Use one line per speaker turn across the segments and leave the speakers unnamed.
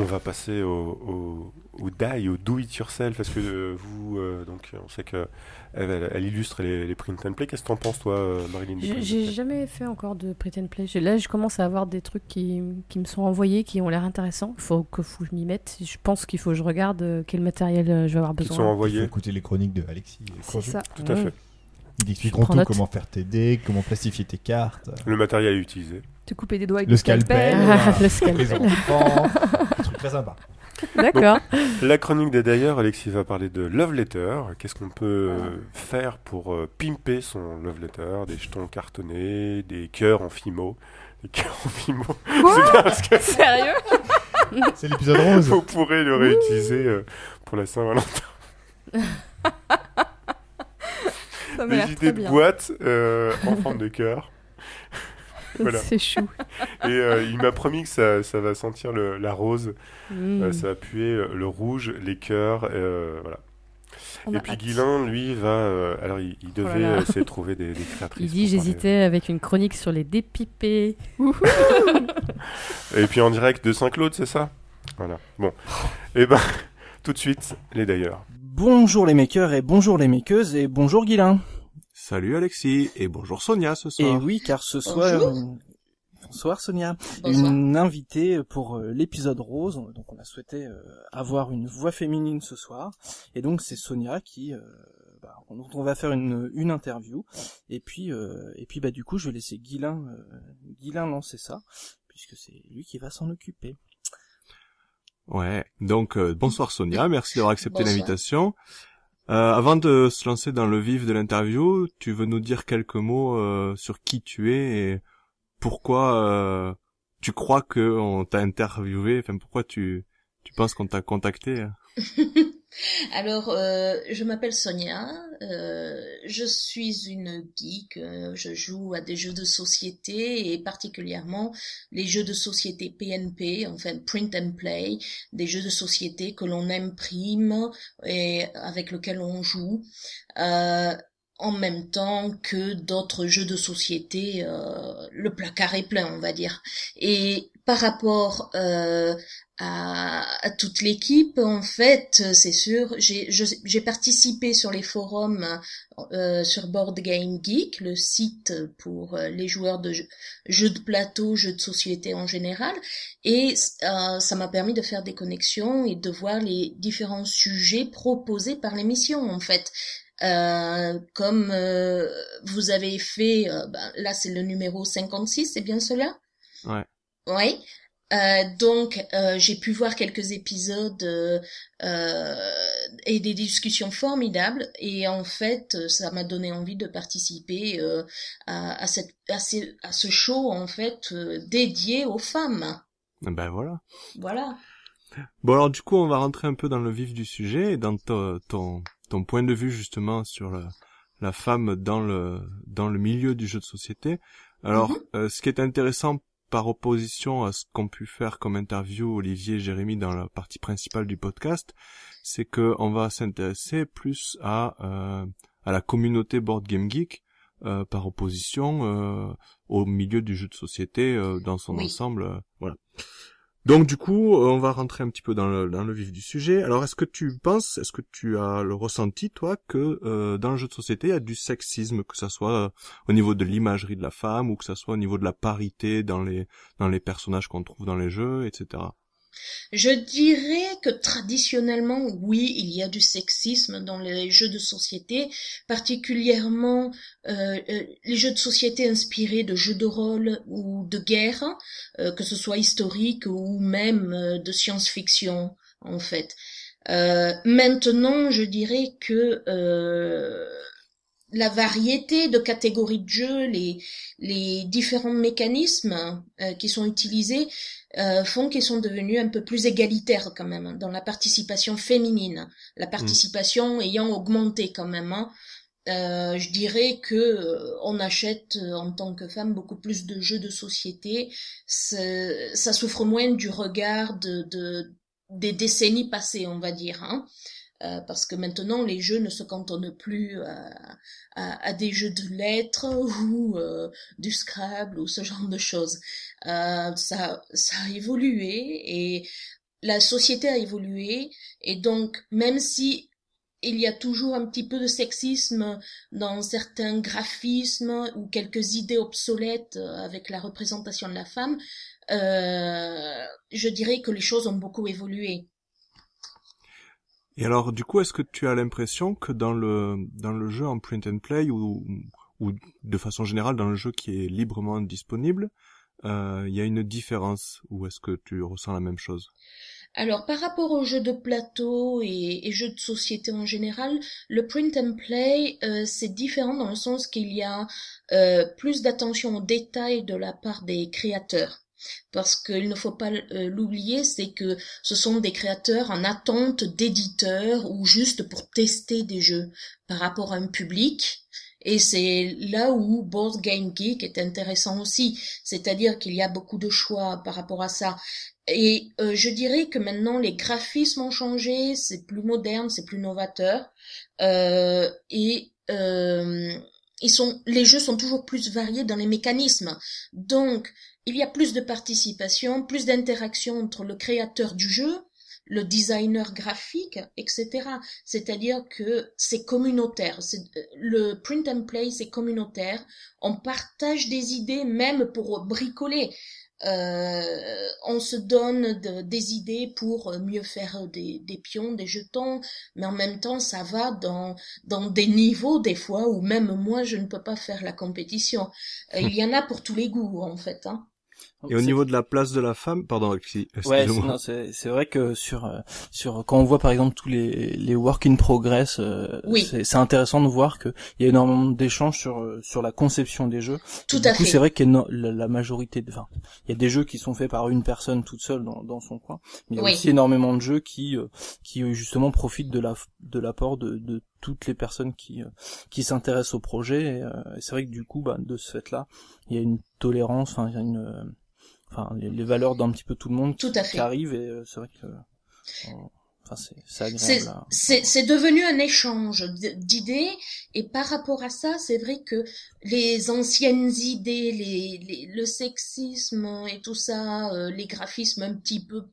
On va passer au, au, au die, au do it yourself, parce que euh, vous, euh, donc, on sait que elle, elle- elle illustre les, les print and play. Qu'est-ce que t'en penses, toi, euh, Marilyn
J'ai- jamais fait encore de print and play. Là, je commence à avoir des trucs qui, qui me sont envoyés, qui ont l'air intéressants. Il faut que, faut je m'y mette. Je pense qu'il faut que je regarde quel matériel je vais avoir
Qui sont
besoin.
Il faut
envoyés
écouter les chroniques de Alexis.
C'est ça.
Tout à fait.
Ils expliqueront tout
note.
comment faire tes dés, comment plastifier tes cartes,
Le matériel utilisé.
Te couper des doigts avec
le
le scalpel.
scalpel,
le scalpel.
Très sympas.
D'accord.
La chronique des d'ailleurs, Alexis va parler de love letter. Qu'est-ce qu'on peut euh, faire pour euh, pimper son love letter? Des jetons cartonnés, des cœurs en fimo. Des cœurs en fimo. Que
Sérieux?
C'est l'épisode rose.
vous pourrez le réutiliser euh, pour la Saint-Valentin.
Ça
Des idées
très
de boîtes euh, en forme de cœur. Voilà.
C'est chou.
Et euh, il m'a promis que ça, ça va sentir le- la rose,
Mm.
euh, ça va puer euh, le rouge, les cœurs, euh, voilà.
On
Et puis
hâte.
Guilain, lui, va. euh, alors, il, il devait
Oh là là.
euh, essayer de trouver des, des créatrices.
Il dit j'hésitais avec une chronique sur les dépipés.
Et puis en direct de Saint-Claude, c'est ça? Voilà. Bon. Et ben, tout de suite, les d'ailleurs.
Bonjour les makers et bonjour les makeuses et bonjour Guilain.
Salut Alexis et bonjour Sonia ce
Et
soir.
oui, car ce soir,
Bonjour.
euh, bonsoir Sonia,
Bonsoir.
une invitée pour euh, l'épisode rose. Donc on a souhaité euh, avoir une voix féminine ce soir, et donc c'est Sonia qui, euh, bah, on va faire une, une interview. Et puis, euh, et puis bah du coup, je vais laisser Guilain, euh, Guilain lancer ça, puisque c'est lui qui va s'en occuper.
Ouais. Donc euh, bonsoir Sonia, merci d'avoir accepté l'invitation. Euh, avant de se lancer dans le vif de l'interview, tu veux nous dire quelques mots euh, sur qui tu es et pourquoi euh, tu crois que on t'a interviewé, enfin pourquoi tu tu penses qu'on t'a contacté
Alors, euh, je m'appelle Sonia, euh, je suis une geek, euh, je joue à des jeux de société et particulièrement les jeux de société PNP, enfin print and play, des jeux de société que l'on imprime et avec lesquels on joue. En même temps que d'autres jeux de société, euh, le placard est plein, on va dire. Et par rapport euh, à, toute l'équipe, en fait, c'est sûr, j'ai participé sur les forums euh, sur Board Game Geek, le site pour les joueurs de jeux, jeux de plateau, jeux de société en général, et euh, ça m'a permis de faire des connexions et de voir les différents sujets proposés par l'émission, en fait. Euh, comme euh, vous avez fait, euh, ben, là c'est le numéro 56, c'est bien cela?
Ouais.
Oui. Donc j'ai pu voir quelques épisodes et des discussions formidables et en fait ça m'a donné envie de participer à, à, cette, à, ce, à ce show en fait dédié aux femmes.
Ben voilà.
Voilà.
Bon alors du coup on va rentrer un peu dans le vif du sujet et dans ton ton, ton point de vue justement sur la, la femme dans le dans le milieu du jeu de société. Alors
Mhm.
euh, ce qui est intéressant par opposition à ce qu'ont pu faire comme interview Olivier et Jérémy dans la partie principale du podcast, c'est que on va s'intéresser plus à euh, à la communauté board game geek euh, par opposition euh, au milieu du jeu de société euh, dans son
Oui.
ensemble. euh, voilà. Donc du coup, euh, on va rentrer un petit peu dans le, dans le vif du sujet. Alors, est-ce que tu penses, est-ce que tu as le ressenti, toi, que euh, dans le jeu de société, il y a du sexisme, que ça soit euh, au niveau de l'imagerie de la femme ou que ça soit au niveau de la parité dans les dans les personnages qu'on trouve dans les jeux, etc.
Je dirais que traditionnellement, oui, il y a du sexisme dans les jeux de société, particulièrement euh, euh, les jeux de société inspirés de jeux de rôle ou de guerre, euh, que ce soit historique ou même de science-fiction, en fait. Maintenant, je dirais que la variété de catégories de jeux, les, différents mécanismes qui sont utilisés euh, font qu'ils sont devenus un peu plus égalitaires quand même hein, dans la participation féminine, la participation ayant augmenté quand même. hein. Euh, je dirais que euh, on achète euh, en tant que femme beaucoup plus de jeux de société. Ça souffre moins du regard de, de des décennies passées, on va dire. Hein. Euh, parce que maintenant les jeux ne se cantonnent plus à, à, à des jeux de lettres ou euh, du Scrabble ou ce genre de choses. Euh, ça, ça a évolué et la société a évolué et donc même si il y a toujours un petit peu de sexisme dans certains graphismes ou quelques idées obsolètes avec la représentation de la femme, euh, je dirais que les choses ont beaucoup évolué.
Et alors, du coup, est-ce que tu as l'impression que dans le dans le jeu en print and play ou ou de façon générale dans le jeu qui est librement disponible, euh, il y a une différence ou est-ce que tu ressens la même chose?
Alors, par rapport aux jeux de plateau et, jeux de société en général, le print and play, euh, c'est différent dans le sens qu'il y a euh, plus d'attention aux détails de la part des créateurs. Parce qu'il ne faut pas euh, l'oublier, c'est que ce sont des créateurs en attente d'éditeurs ou juste pour tester des jeux par rapport à un public. Et c'est là où Board Game Geek est intéressant aussi, c'est-à-dire qu'il y a beaucoup de choix par rapport à ça. Et euh, je dirais que maintenant les graphismes ont changé, c'est plus moderne, c'est plus novateur, euh, et euh, ils sont, les jeux sont toujours plus variés dans les mécanismes. Donc il y a plus de participation, plus d'interaction entre le créateur du jeu, le designer graphique, etc. C'est-à-dire que c'est communautaire. Le print and play, c'est communautaire. On partage des idées même pour bricoler. Euh, on se donne des idées pour mieux faire des, pions, des jetons, mais en même temps, ça va dans, dans des niveaux des fois où même moi, je ne peux pas faire la compétition. Euh, il y en a pour tous les goûts, en fait. Hein.
Et au niveau de la place de la femme, pardon,
ouais, c'est c'est vrai que sur euh, sur quand on voit par exemple tous les les work in progress, euh, c'est intéressant de voir que il y a énormément d'échanges sur euh, sur la conception des jeux.
Tout à
du coup, c'est vrai que la, la, majorité, enfin, il y a des jeux qui sont faits par une personne toute seule dans dans son coin, mais il y a aussi énormément de jeux qui qui justement profitent de la de l'apport de de toutes les personnes qui qui s'intéressent au projet. Et, c'est vrai que du coup, bah, de ce fait-là, il y a une tolérance, enfin, il y a une enfin les, valeurs d'un petit peu tout le monde
tout à fait.
qui arrivent et euh, c'est vrai que euh, enfin c'est agréable
c'est devenu un échange d'idées et par rapport à ça c'est vrai que les anciennes idées les, le sexisme et tout ça euh, les graphismes un petit peu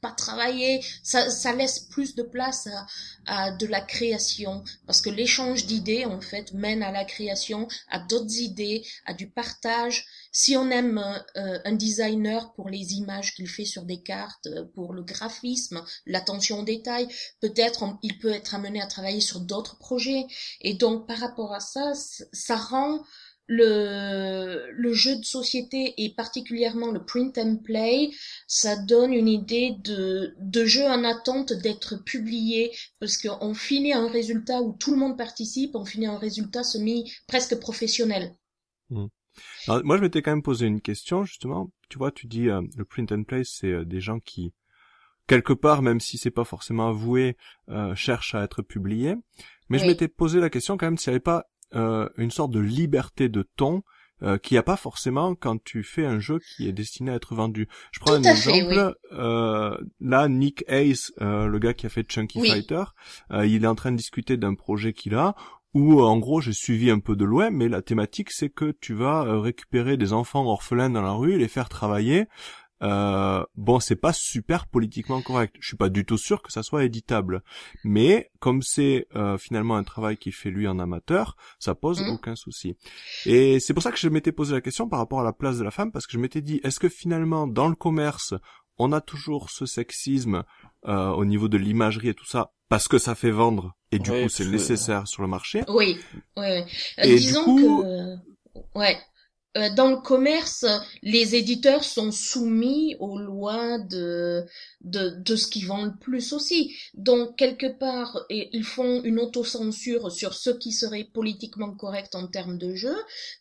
pas travailler, ça, ça laisse plus de place à, à de la création, parce que l'échange d'idées, en fait, mène à la création, à d'autres idées, à du partage. Si on aime euh, un designer pour les images qu'il fait sur des cartes, euh, pour le graphisme, l'attention au détail, peut-être il peut être amené à travailler sur d'autres projets. Et donc, par rapport à ça, ça rend le, le jeu de société et particulièrement le print and play, ça donne une idée de, de jeu en attente d'être publié parce qu'on finit un résultat où tout le monde participe, on finit un résultat semi presque professionnel.
Hmm. moi, je m'étais quand même posé une question justement. Tu vois, tu dis euh, le print and play, c'est euh, des gens qui quelque part, même si c'est pas forcément avoué, euh, cherchent à être publiés. Mais je m'étais posé la question quand même s'il n'y avait pas euh, une sorte de liberté de ton euh, qu'il n'y a pas forcément quand tu fais un jeu qui est destiné à être vendu. Je prends un exemple. Euh, là, Nick Hayes, euh, le gars qui a fait Chunky Fighter, euh, il est en train de discuter d'un projet qu'il a où en gros j'ai suivi un peu de loin, mais la thématique c'est que tu vas récupérer des enfants orphelins dans la rue, les faire travailler euh, bon, c'est pas super politiquement correct. Je suis pas du tout sûr que ça soit éditable. Mais comme c'est euh, finalement un travail qu'il fait lui en amateur, ça pose mmh. aucun souci. Et c'est pour ça que je m'étais posé la question par rapport à la place de la femme, parce que je m'étais dit, est-ce que finalement dans le commerce, on a toujours ce sexisme euh, au niveau de l'imagerie et tout ça, parce que ça fait vendre et du coup c'est nécessaire sur le marché?
Oui, oui. Et disons coup, que ouais. Euh, dans le commerce, les éditeurs sont soumis aux lois de, de, de ce qui vend le plus aussi. Donc, quelque part, ils font une autocensure sur ce qui serait politiquement correct en termes de jeu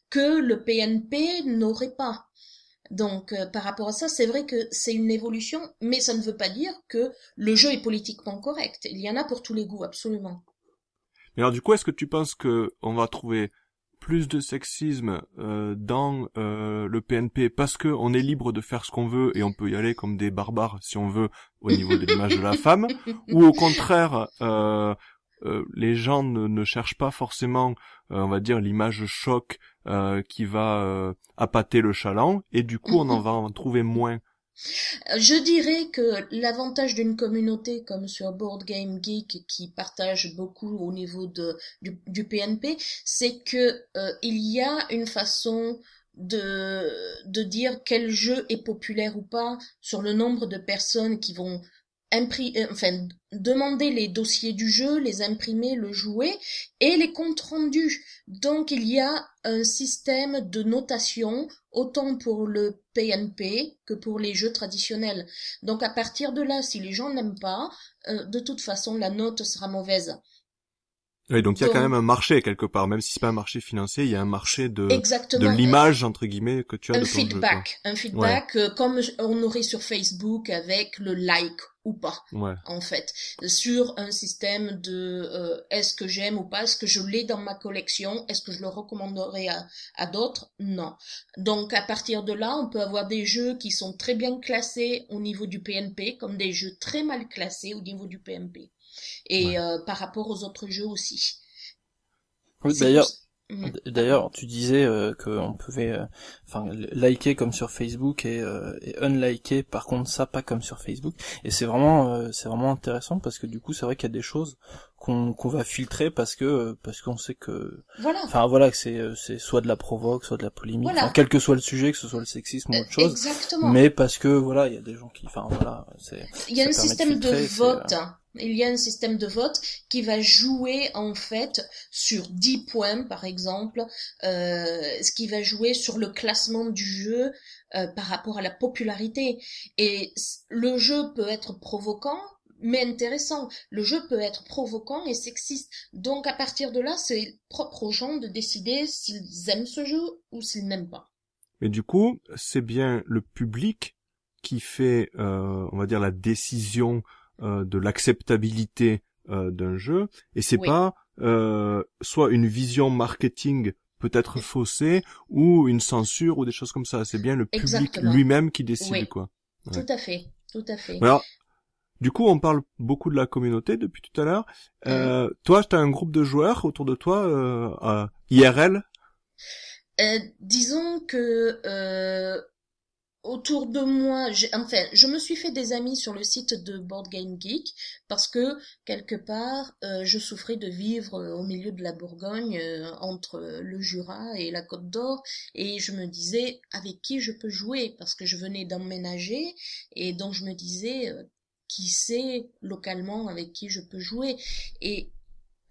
que le PNP n'aurait pas. Donc, euh, par rapport à ça, c'est vrai que c'est une évolution, mais ça ne veut pas dire que le jeu est politiquement correct. Il y en a pour tous les goûts, absolument.
Mais alors, du coup, est-ce que tu penses que on va trouver plus de sexisme euh, dans euh, le PNP parce que on est libre de faire ce qu'on veut et on peut y aller comme des barbares si on veut au niveau de l'image de la femme ou au contraire euh, les gens ne, cherchent pas forcément on va dire l'image choc qui va appâter le chaland et du coup on en va en trouver moins.
Euh, Je dirais que l'avantage d'une communauté comme sur Board Game Geek qui partage beaucoup au niveau du, PNP, c'est que euh, il y a une façon de, dire quel jeu est populaire ou pas sur le nombre de personnes qui vont enfin, demander les dossiers du jeu, les imprimer, le jouer et les comptes rendus. Donc il y a un système de notation autant pour le PNP que pour les jeux traditionnels. Donc à partir de là, si les gens n'aiment pas, euh, de toute façon la note sera mauvaise.
Oui, donc il y a quand même un marché quelque part, même si c'est pas un marché financier, il y a un marché de, de l'image entre guillemets que tu as
un
de ton jeu,
feedback, un feedback euh, comme on aurait sur Facebook avec le like ou pas.
Ouais.
en fait, sur un système de euh, est-ce que j'aime ou pas, est-ce que je l'ai dans ma collection, est-ce que je le recommanderais à, à d'autres? Non. Donc à partir de là, on peut avoir des jeux qui sont très bien classés au niveau du PNP, comme des jeux très mal classés au niveau du PNP. Et
Ouais.
euh, par rapport aux autres jeux aussi.
Oui, D'ailleurs,
Mhm.
D'ailleurs, tu disais euh, qu'on pouvait, euh, enfin, liker comme sur Facebook et, euh, et unliker. Par contre, ça pas comme sur Facebook. Et c'est vraiment, euh, c'est vraiment intéressant parce que du coup, c'est vrai qu'il y a des choses qu'on qu'on va filtrer parce que euh, parce qu'on sait que,
Voilà.
enfin voilà, que c'est euh, c'est soit de la provoque, soit de la polémique,
Voilà.
enfin, quel que soit le sujet, que ce soit le sexisme ou autre chose.
Exactement.
Mais parce que voilà, il y a des gens qui, enfin voilà, c'est
Il y a un système de
filtrer,
vote. Il y a un système de vote qui va jouer en fait sur 10 points par exemple, euh, ce qui va jouer sur le classement du jeu euh, par rapport à la popularité. Et le jeu peut être provoquant mais intéressant. Le jeu peut être provoquant et sexiste. Donc à partir de là, c'est propre aux gens de décider s'ils aiment ce jeu ou s'ils n'aiment pas.
Mais du coup, c'est bien le public qui fait, euh, on va dire, la décision euh, de l'acceptabilité euh, d'un jeu, et c'est
Oui.
pas euh, soit une vision marketing peut-être faussée ou une censure ou des choses comme ça. C'est bien le public lui-même qui décide,
Oui.
quoi. Ouais.
Tout à fait, tout à fait.
Alors, du coup, on parle beaucoup de la communauté depuis tout à l'heure. Euh, Toi, tu as un groupe de joueurs autour de toi, euh, à IRL.
Euh, disons que euh, autour de moi, enfin, je me suis fait des amis sur le site de Board Game Geek parce que quelque part, euh, je souffrais de vivre euh, au milieu de la Bourgogne, euh, entre le Jura et la Côte d'Or, et je me disais avec qui je peux jouer? Parce que je venais d'emménager et donc je me disais euh, qui sait localement avec qui je peux jouer? Et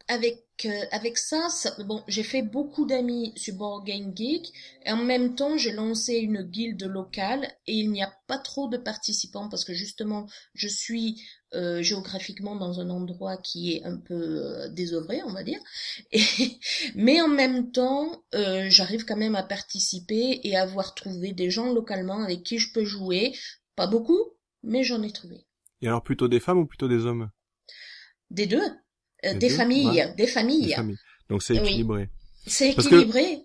avec euh, avec ça, ça bon j'ai fait beaucoup d'amis sur Board Game Geek et en même temps j'ai lancé une guilde locale et il n'y a pas trop de participants parce que justement je suis euh, géographiquement dans un endroit qui est un peu euh, désœuvré on va dire. Et, mais en même temps euh, j'arrive quand même à participer et à avoir trouvé des gens localement avec qui je peux jouer. Pas beaucoup mais j'en ai trouvé.
Et alors, plutôt des femmes ou plutôt des hommes?
Des deux
Des
des
deux,
familles
ouais.
des familles
Des familles. Donc c'est
Oui.
équilibré.
c'est équilibré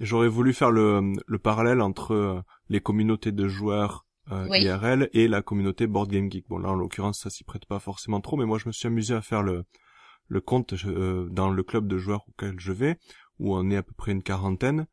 J'aurais voulu faire le, le parallèle entre euh, les communautés de joueurs euh,
Oui.
IRL et la communauté Board Game Geek. Bon là en l'occurrence ça s'y prête pas forcément trop, mais moi je me suis amusé à faire le le compte euh, dans le club de joueurs auquel je vais, où on est à peu près une quarantaine.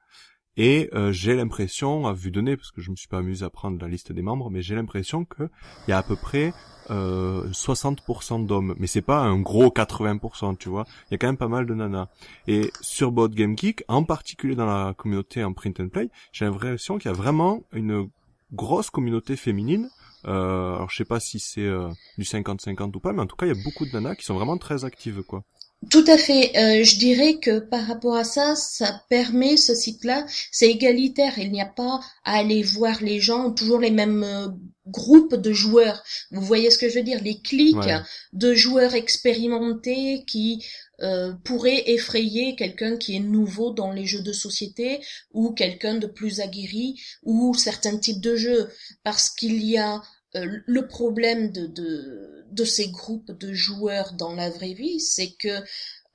Et euh, j'ai l'impression, à vue de nez, parce que je me suis pas amusé à prendre la liste des membres, mais j'ai l'impression que il y a à peu près euh, 60% d'hommes. Mais c'est pas un gros 80%, tu vois. Il y a quand même pas mal de nanas. Et sur Board Game Geek, en particulier dans la communauté en print and play, j'ai l'impression qu'il y a vraiment une grosse communauté féminine. Euh, alors je sais pas si c'est euh, du 50-50 ou pas, mais en tout cas il y a beaucoup de nanas qui sont vraiment très actives, quoi.
Tout à fait. Euh, je dirais que par rapport à ça, ça permet ce site-là, c'est égalitaire. Il n'y a pas à aller voir les gens toujours les mêmes euh, groupes de joueurs. Vous voyez ce que je veux dire? Les clics
Ouais.
de joueurs expérimentés qui euh, pourraient effrayer quelqu'un qui est nouveau dans les jeux de société ou quelqu'un de plus aguerri ou certains types de jeux, parce qu'il y a le problème de, de, de ces groupes de joueurs dans la vraie vie, c'est que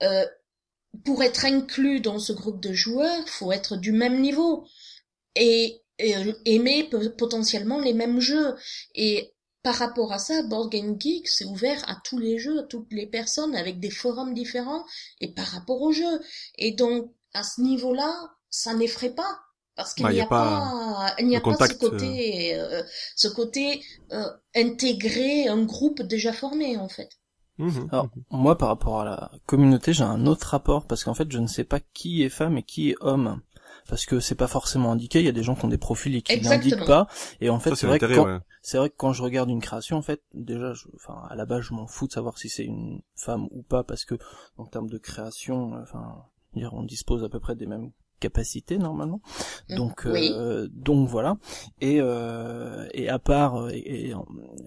euh, pour être inclus dans ce groupe de joueurs, faut être du même niveau et, euh, aimer potentiellement les mêmes jeux. Et par rapport à ça, Board Game Geek, c'est ouvert à tous les jeux, à toutes les personnes, avec des forums différents, et par rapport aux jeux. Et donc, à ce niveau-là, ça n'effraie pas, Parce qu'il
Ouais,
n'y a,
a
pas, il n'y a pas ce côté, euh, ce côté euh, intégrer un groupe déjà formé en fait.
Mhm.
Alors, moi, par rapport à la communauté, j'ai un autre rapport, parce qu'en fait, je ne sais pas qui est femme et qui est homme. Parce que c'est pas forcément indiqué, il y a des gens qui ont des profils et qui
Exactement.
l'indiquent pas. Et en fait, c'est vrai que quand,
ouais.
c'est vrai que quand je regarde une création, en fait, déjà, je, enfin, à la base, je m'en fous de savoir si c'est une femme ou pas, parce que en termes de création, euh, enfin, on dispose à peu près des mêmes capacités normalement.
Mm,
Donc,
oui.
euh, donc voilà. Et euh, et à part et, et,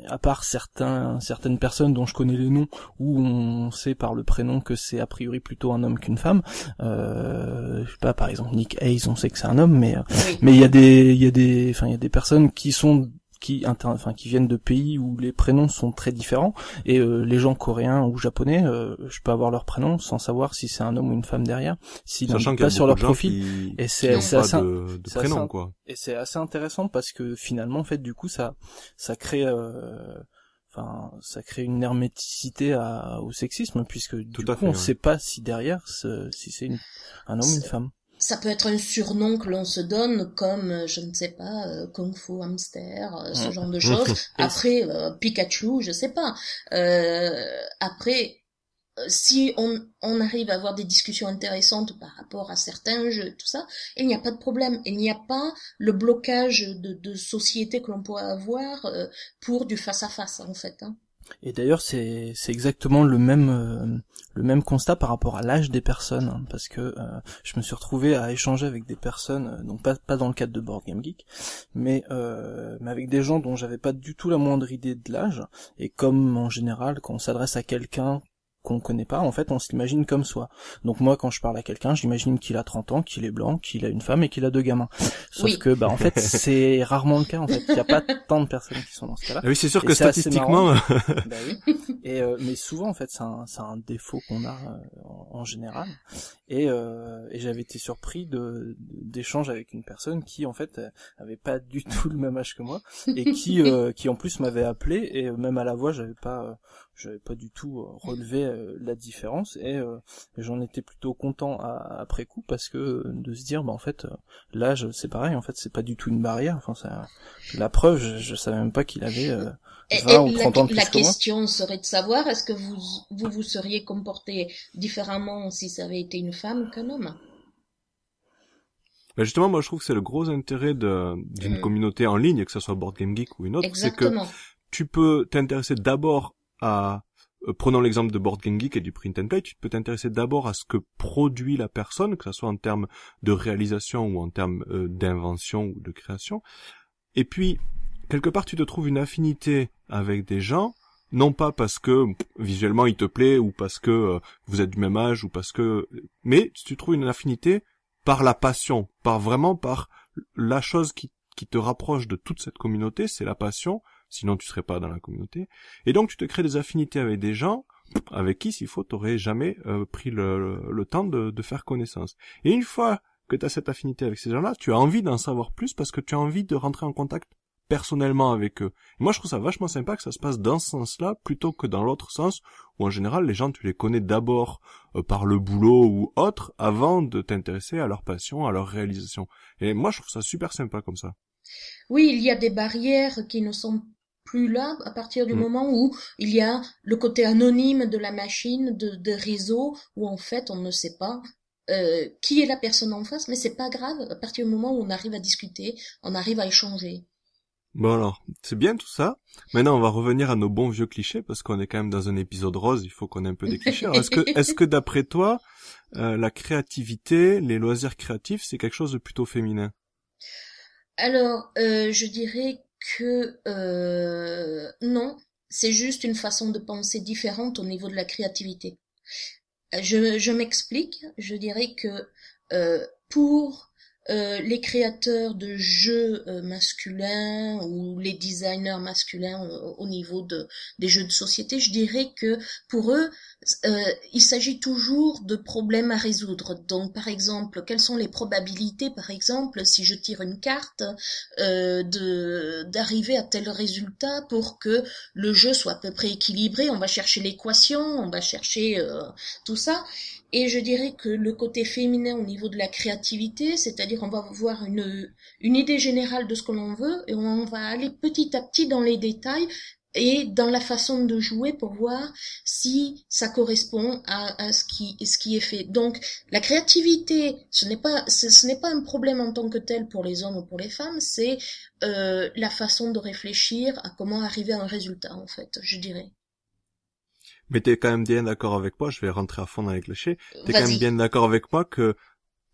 à part certains certaines personnes dont je connais les noms où on sait par le prénom que c'est a priori plutôt un homme qu'une femme. Euh, je sais pas, par exemple Nick Hayes, on sait que c'est un homme, mais euh,
Oui.
mais il y a des, il y a des, enfin il y a des personnes qui sont qui inter- enfin qui viennent de pays où les prénoms sont très différents et euh, les gens coréens ou japonais euh, je peux avoir leur prénom sans savoir si c'est un homme ou une femme derrière s'ils
a
pas sur leur profil
qui,
et c'est
n'ont
assez
de, de
c'est
prénom,
assez-
quoi.
et c'est assez intéressant parce que finalement en fait du coup ça ça crée euh, enfin ça crée une herméticité à, au sexisme puisque du
Tout
coup
fait,
on
ouais.
sait pas si derrière si c'est une- un homme ou une femme
Ça peut être un surnom que l'on se donne, comme euh, je ne sais pas, euh, Kung Fu Hamster, euh, ce genre de choses. Après, euh, Pikachu, je sais pas. Euh, après, si on, on arrive à avoir des discussions intéressantes par rapport à certains jeux, tout ça, il n'y a pas de problème. Il n'y a pas le blocage de, de société que l'on pourrait avoir pour du face à face, en fait. Hein.
Et d'ailleurs, c'est exactement le même euh, le même constat par rapport à l'âge des personnes, hein, parce que euh, je me suis retrouvé à échanger avec des personnes, euh, donc pas pas dans le cadre de Board Game Geek, mais mais avec des gens dont j'avais pas du tout la moindre idée de l'âge. Et comme en général, quand on s'adresse à quelqu'un qu'on connaît pas, en fait, on s'imagine comme soi. Donc moi, quand je parle à quelqu'un, j'imagine qu'il a 30 ans, qu'il est blanc, qu'il a une femme et qu'il a deux gamins. Sauf
Oui.
que, bah, en fait, c'est rarement le cas. En fait, il y a pas tant de personnes qui sont dans ce cas-là.
Ah oui, c'est sûr
Et
que statistiquement,
Bah oui. Et euh, mais souvent en fait c'est un, c'est un défaut qu'on a euh, en, en général. Et, euh, et j'avais été surpris de d'échanges avec une personne qui en fait euh, avait pas du tout le même âge que moi et qui euh, qui en plus m'avait appelé et euh, même à la voix j'avais pas euh, j'avais pas du tout euh, relevé euh, la différence et euh, j'en étais plutôt content à- après coup parce que de se dire bah en fait l'âge c'est pareil en fait c'est pas du tout une barrière enfin ça la preuve je, je savais même pas qu'il avait euh,
Et,
20
et
ou
la,
30 ans de plus
la
que moi.
question serait de savoir est-ce que vous, vous vous seriez comporté différemment si ça avait été une femme qu'un homme?
Bah, justement, moi, je trouve que c'est le gros intérêt d'une
Mm.
communauté en ligne, que ce soit Board Game Geek ou une autre, c'est que tu peux t'intéresser d'abord à euh, prenons l'exemple de Board Game Geek et du print and play, tu peux t'intéresser d'abord à ce que produit la personne, que ce soit en termes de réalisation ou en termes euh, d'invention ou de création. Et puis, quelque part, tu te trouves une affinité avec des gens, non pas parce que visuellement il te plaît ou parce que euh, vous êtes du même âge ou parce que, mais tu trouves une affinité par la passion, par vraiment par la chose qui te rapproche de toute cette communauté, c'est la passion, sinon tu serais pas dans la communauté. Et donc tu te crées des affinités avec des gens avec qui, s'il faut, t'aurais jamais euh, pris le, le- temps de, de faire connaissance. Et une fois que tu as cette affinité avec ces gens-là, tu as envie d'en savoir plus parce que tu as envie de rentrer en contact personnellement avec eux. Moi, je trouve ça vachement sympa que ça se passe dans ce sens-là plutôt que dans l'autre sens où en général les gens tu les connais d'abord euh, par le boulot ou autre avant de t'intéresser à leur passion, à leur réalisation. Et moi, je trouve ça super sympa comme ça.
Oui, il y a des barrières qui ne sont plus là à partir du
Mm.
moment où il y a le côté anonyme de la machine, de, de réseau, où en fait on ne sait pas euh, qui est la personne en face, mais c'est pas grave à partir du moment où on arrive à discuter, on arrive à échanger.
Bon alors, c'est bien tout ça. Maintenant, on va revenir à nos bons vieux clichés parce qu'on est quand même dans un épisode rose. Il faut qu'on ait un peu des clichés. Alors, est-ce que, est-ce que d'après toi, euh, la créativité, les loisirs créatifs, c'est quelque chose de plutôt féminin?
Alors, euh, je dirais que euh, non, c'est juste une façon de penser différente au niveau de la créativité. Euh, Je, je m'explique, je dirais que euh, pour euh, les créateurs de jeux euh, masculins ou les designers masculins euh, au niveau de, des jeux de société, je dirais que pour eux, euh, il s'agit toujours de problèmes à résoudre. Donc, par exemple, quelles sont les probabilités, par exemple, si je tire une carte, d'arriver à tel résultat pour que le jeu soit à peu près équilibré? On va chercher l'équation, on va chercher tout ça. Et je dirais que le côté féminin au niveau de la créativité, c'est-à-dire on va voir une, une idée générale de ce que l'on veut et on va aller petit à petit dans les détails et dans la façon de jouer pour voir si ça correspond à, à ce qui ce qui est fait. Donc la créativité, ce n'est pas ce, n'est pas un problème en tant que tel pour les hommes ou pour les femmes, c'est euh, la façon de réfléchir à comment arriver à un résultat en fait, je dirais.
Mais t'es quand même bien d'accord avec moi, je vais rentrer à fond dans les clichés, t'es quand même bien d'accord avec moi que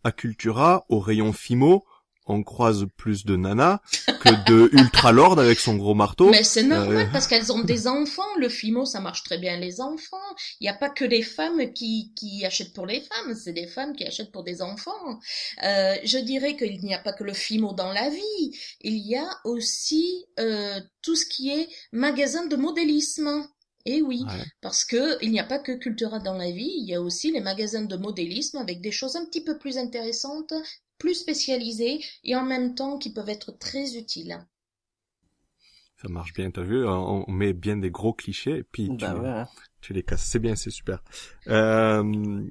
à Cultura, au rayon Fimo, on croise plus de nanas que de Ultra Lord avec son gros marteau.
Mais c'est normal
Euh.
parce qu'elles ont des enfants. Le FIMO, ça marche très bien les enfants. Il n'y a pas que des femmes qui, qui achètent pour les femmes, c'est des femmes qui achètent pour des enfants. Euh, je dirais qu'il n'y a pas que le FIMO dans la vie. Il y a aussi euh, tout ce qui est magasin de modélisme. Et oui,
Ouais.
parce que il n'y a pas que Cultura dans la vie, il y a aussi les magasins de modélisme avec des choses un petit peu plus intéressantes, plus spécialisées et en même temps qui peuvent être très utiles.
Ça marche bien, t'as vu, on, on met bien des gros clichés et puis tu,
Bah ouais.
tu les casses. C'est bien, c'est super. Euh,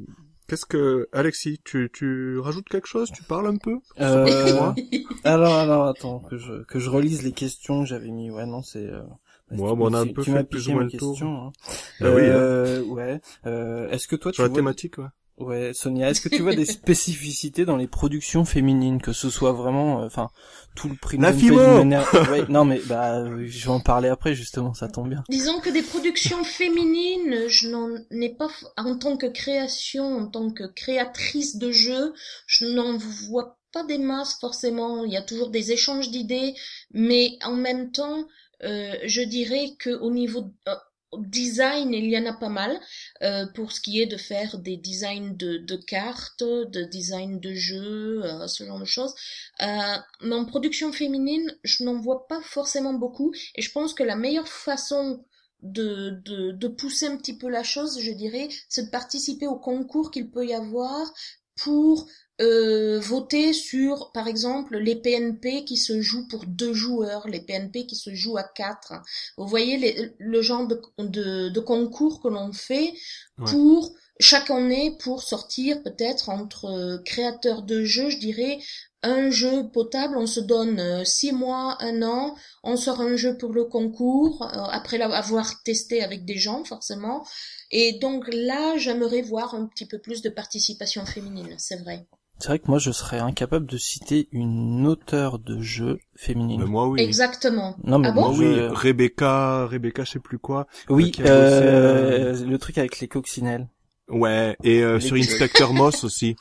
Qu'est-ce que Alexis, tu, tu rajoutes quelque chose? Tu parles un peu?
Euh, alors, alors, attends, que je, que je relise les questions que j'avais mis. Ouais, non, c'est... Euh...
Ouais,
tu-
bon, on a un peu fait plus ou moins le tour.
questions, hein.
Bah oui,
Euh, ouais. Euh, est-ce que toi,
Sur
tu
la
vois...
thématique, ouais.
Ouais, Sonia, est-ce que tu vois des spécificités dans les productions féminines, que ce soit vraiment, euh, enfin, tout le prix
La
de ouais, non, mais bah, euh, je vais en parler après justement, ça tombe bien.
Disons que des productions féminines, je n'en ai pas en tant que création, en tant que créatrice de jeux, je n'en vois pas des masses forcément. Il y a toujours des échanges d'idées, mais en même temps, euh, je dirais que au niveau euh, design, il y en a pas mal euh, pour ce qui est de faire des designs de, de cartes, de design de jeux, euh, ce genre de choses. Euh, mais en production féminine, je n'en vois pas forcément beaucoup, et je pense que la meilleure façon de, de, de pousser un petit peu la chose, je dirais, c'est de participer au concours qu'il peut y avoir pour euh, voter sur, par exemple, les PNP qui se jouent pour deux joueurs, les PNP qui se jouent à quatre. Vous voyez les- le genre de, de, de concours que l'on fait
Ouais.
pour chaque année pour sortir peut-être entre euh, créateurs de jeux, je dirais, un jeu potable, on se donne euh, six mois, un an, on sort un jeu pour le concours, euh, après l'avoir testé avec des gens forcément. Et donc là, j'aimerais voir un petit peu plus de participation féminine, c'est vrai.
C'est vrai que moi, je serais incapable de citer une auteure de jeu féminine.
Mais moi, oui.
Exactement.
Non, mais
Ah bon
Moi, oui.
je-
Rebecca, Rebecca, je sais plus quoi.
Oui,
a bossé,
euh, le truc avec les coccinelles.
Ouais, et euh, sur Inspector Moss aussi.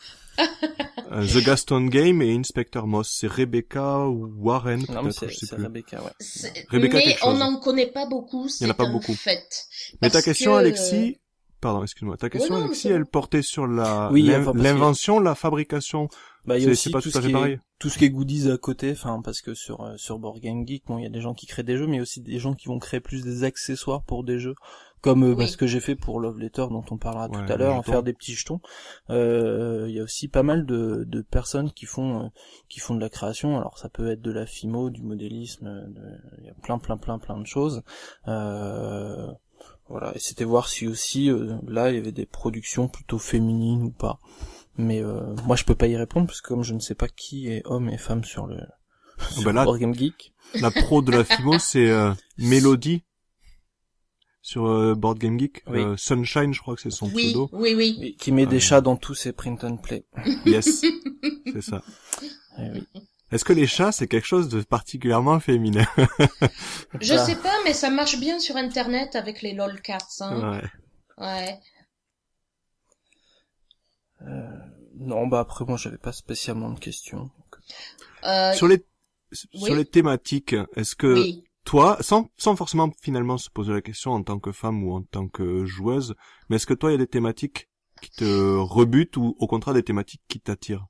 Euh, The Gaston Game et Inspector Moss. C'est Rebecca ou Warren, peut-être,
c'est
je sais plus.
Rebecca, ouais.
Rebecca
mais on n'en connaît pas beaucoup,
Il y en a
c'est
pas
un
beaucoup.
fait.
Mais ta question,
que-
Alexis, pardon, excuse-moi, ta question,
non,
Alexis, elle portait sur la
Oui, enfin, que-
l'invention, la fabrication.
Bah, il y a aussi
pas
tout
tout à
ce,
fait
qui est,
pareil.
tout ce qui est goodies à côté, enfin, parce que sur, euh, sur Board Game Geek, bon, il y a des gens qui créent des jeux, mais il y a aussi des gens qui vont créer plus des accessoires pour des jeux. Comme euh, bah, ce que j'ai fait pour Love Letter, dont on parlera
Ouais,
tout à l'heure, en faire des petits jetons. Euh, Il y a aussi pas mal de, de personnes qui font, euh, qui font de la création. Alors, ça peut être de la fimo, du modélisme, de- il y a plein, plein, plein, plein de choses. Euh, voilà, et c'était voir si aussi, euh, là, il y avait des productions plutôt féminines ou pas. Mais euh, moi, je peux pas y répondre parce que comme je ne sais pas qui est homme et femme sur le sur
bah là-
Board Game Geek.
La pro de la FIMO, c'est euh, Mélodie sur euh, Board Game Geek.
Oui.
Euh, Sunshine, je crois que c'est son
Oui,
pseudo.
oui, oui.
Oui, qui met des chats dans tous ses print and play.
Yes, c'est ça.
Eh oui.
Est-ce que les chats, c'est quelque chose de particulièrement féminin?
Je sais pas, mais ça marche bien sur Internet avec les lolcats. Hein.
Ouais.
Ouais.
euh, non, bah après moi j'avais pas spécialement de questions.
Euh,
Sur les
oui.
sur les thématiques, est-ce que
oui.
toi, sans sans forcément finalement se poser la question en tant que femme ou en tant que joueuse, mais est-ce que toi, il y a des thématiques qui te rebutent ou au contraire des thématiques qui t'attirent?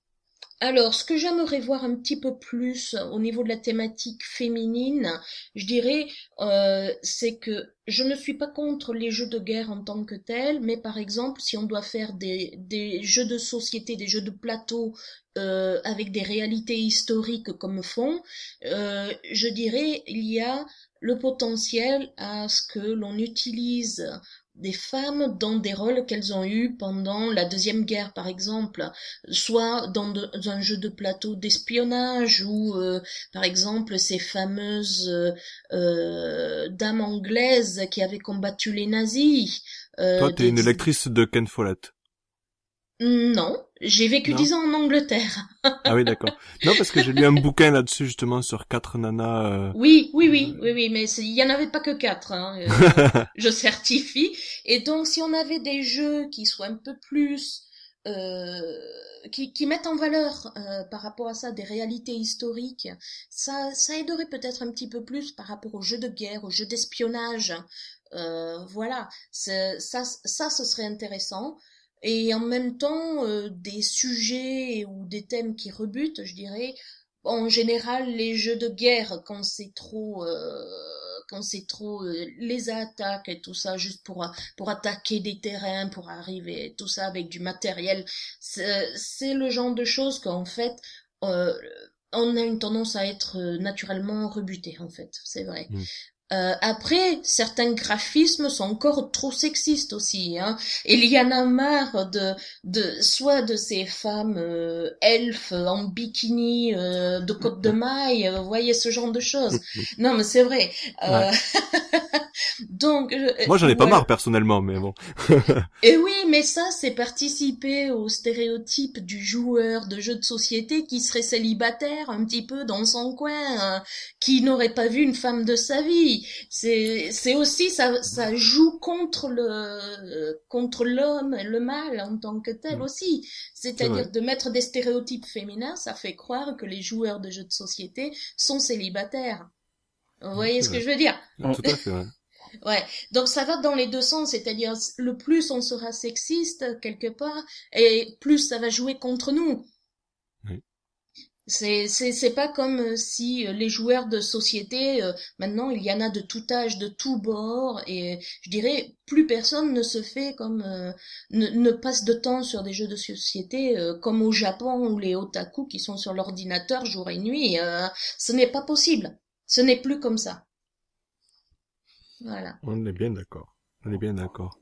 Alors, ce que j'aimerais voir un petit peu plus au niveau de la thématique féminine, je dirais, euh, c'est que je ne suis pas contre les jeux de guerre en tant que tels, mais par exemple, si on doit faire des, jeux de société, des jeux de plateau euh, avec des réalités historiques comme fond, euh, je dirais, il y a le potentiel à ce que l'on utilise des femmes dans des rôles qu'elles ont eus pendant la deuxième guerre par exemple soit dans, de- dans un jeu de plateau d'espionnage ou euh, par exemple ces fameuses euh, euh, dames anglaises qui avaient combattu les nazis euh,
Toi, t'es
des-
une lectrice de Ken Follett.
Non j'ai vécu dix ans en Angleterre
Ah oui, d'accord. Non, parce que j'ai lu un bouquin là-dessus, justement, sur quatre nanas... euh,
Oui, oui, oui, oui, oui, mais il y en avait pas que quatre, hein, euh, je certifie. Et donc, si on avait des jeux qui soient un peu plus, euh, qui, qui mettent en valeur euh, par rapport à ça des réalités historiques, ça, ça aiderait peut-être un petit peu plus par rapport aux jeux de guerre, aux jeux d'espionnage. Euh, voilà, ça, ça, ce serait intéressant. Et en même temps, euh, des sujets ou des thèmes qui rebutent, je dirais, en général, les jeux de guerre, quand c'est trop, euh, quand c'est trop euh, les attaques et tout ça, juste pour pour attaquer des terrains, pour arriver tout ça avec du matériel, c'est le genre de choses qu'en fait, euh, on a une tendance à être euh, naturellement rebuté. En fait, c'est vrai.
Mm.
Euh, après, certains graphismes sont encore trop sexistes aussi. Hein. Il y en a marre de, de soit de ces femmes euh, elfes en bikini euh, de côte de maille, euh, vous voyez ce genre de choses. Non, mais c'est vrai. Euh, Donc, je-
Moi, j'en ai pas
voilà.
marre, personnellement, mais bon.
Et oui, mais ça, c'est participer au stéréotype du joueur de jeux de société qui serait célibataire un petit peu dans son coin, hein, qui n'aurait pas vu une femme de sa vie. C'est, c'est aussi, ça, ça joue contre le, contre l'homme, le mal en tant que tel
Mm.
aussi.
C'est
C'est-à-dire de mettre des stéréotypes féminins, ça fait croire que les joueurs de jeux de société sont célibataires. Vous voyez ce que je veux dire?
Tout à fait, ouais.
Ouais, donc ça va dans les deux sens, c'est-à-dire le plus on sera sexiste quelque part, et plus ça va jouer contre nous. C'est c'est pas comme euh, si euh, les joueurs de société euh, maintenant il y en a de tout âge, de tout bord, et je dirais plus personne ne se fait comme ne, passe de temps sur des jeux de société comme au Japon où les otaku qui sont sur l'ordinateur jour et nuit. ce n'est pas possible. Ce n'est plus comme ça. Voilà.
On est bien d'accord. On est bien d'accord.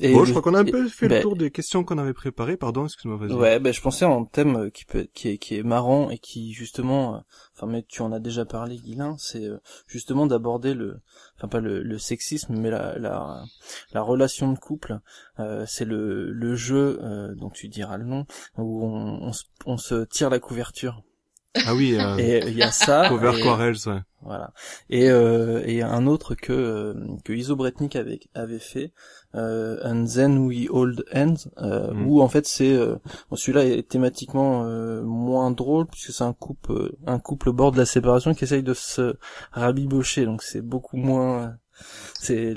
Et
bon, je crois qu'on a un peu fait
ben-
le tour des questions qu'on avait préparées. Pardon, excuse-moi, vas-y.
Ouais, ben je pensais à un thème euh, qui peut qui est qui est marrant et qui justement, euh, enfin mais tu en as déjà parlé, Guilin, c'est euh, justement d'aborder le, enfin pas le, le sexisme, mais la la la relation de couple. Euh, c'est le le jeu, euh, donc tu diras le nom, où on on, se- on se tire la couverture.
Ah oui, euh,
Et il y a ça.
Cover
et-
Quarrels, ouais.
Voilà. Et euh, et un autre que euh, que Iso Bretnik avait avait fait, euh, And Then We Hold Hands, euh,
Mm.
où en fait c'est euh, bon, celui-là est thématiquement euh, moins drôle puisque c'est un couple un couple au bord de la séparation qui essaye de se rabibocher, donc c'est beaucoup moins c'est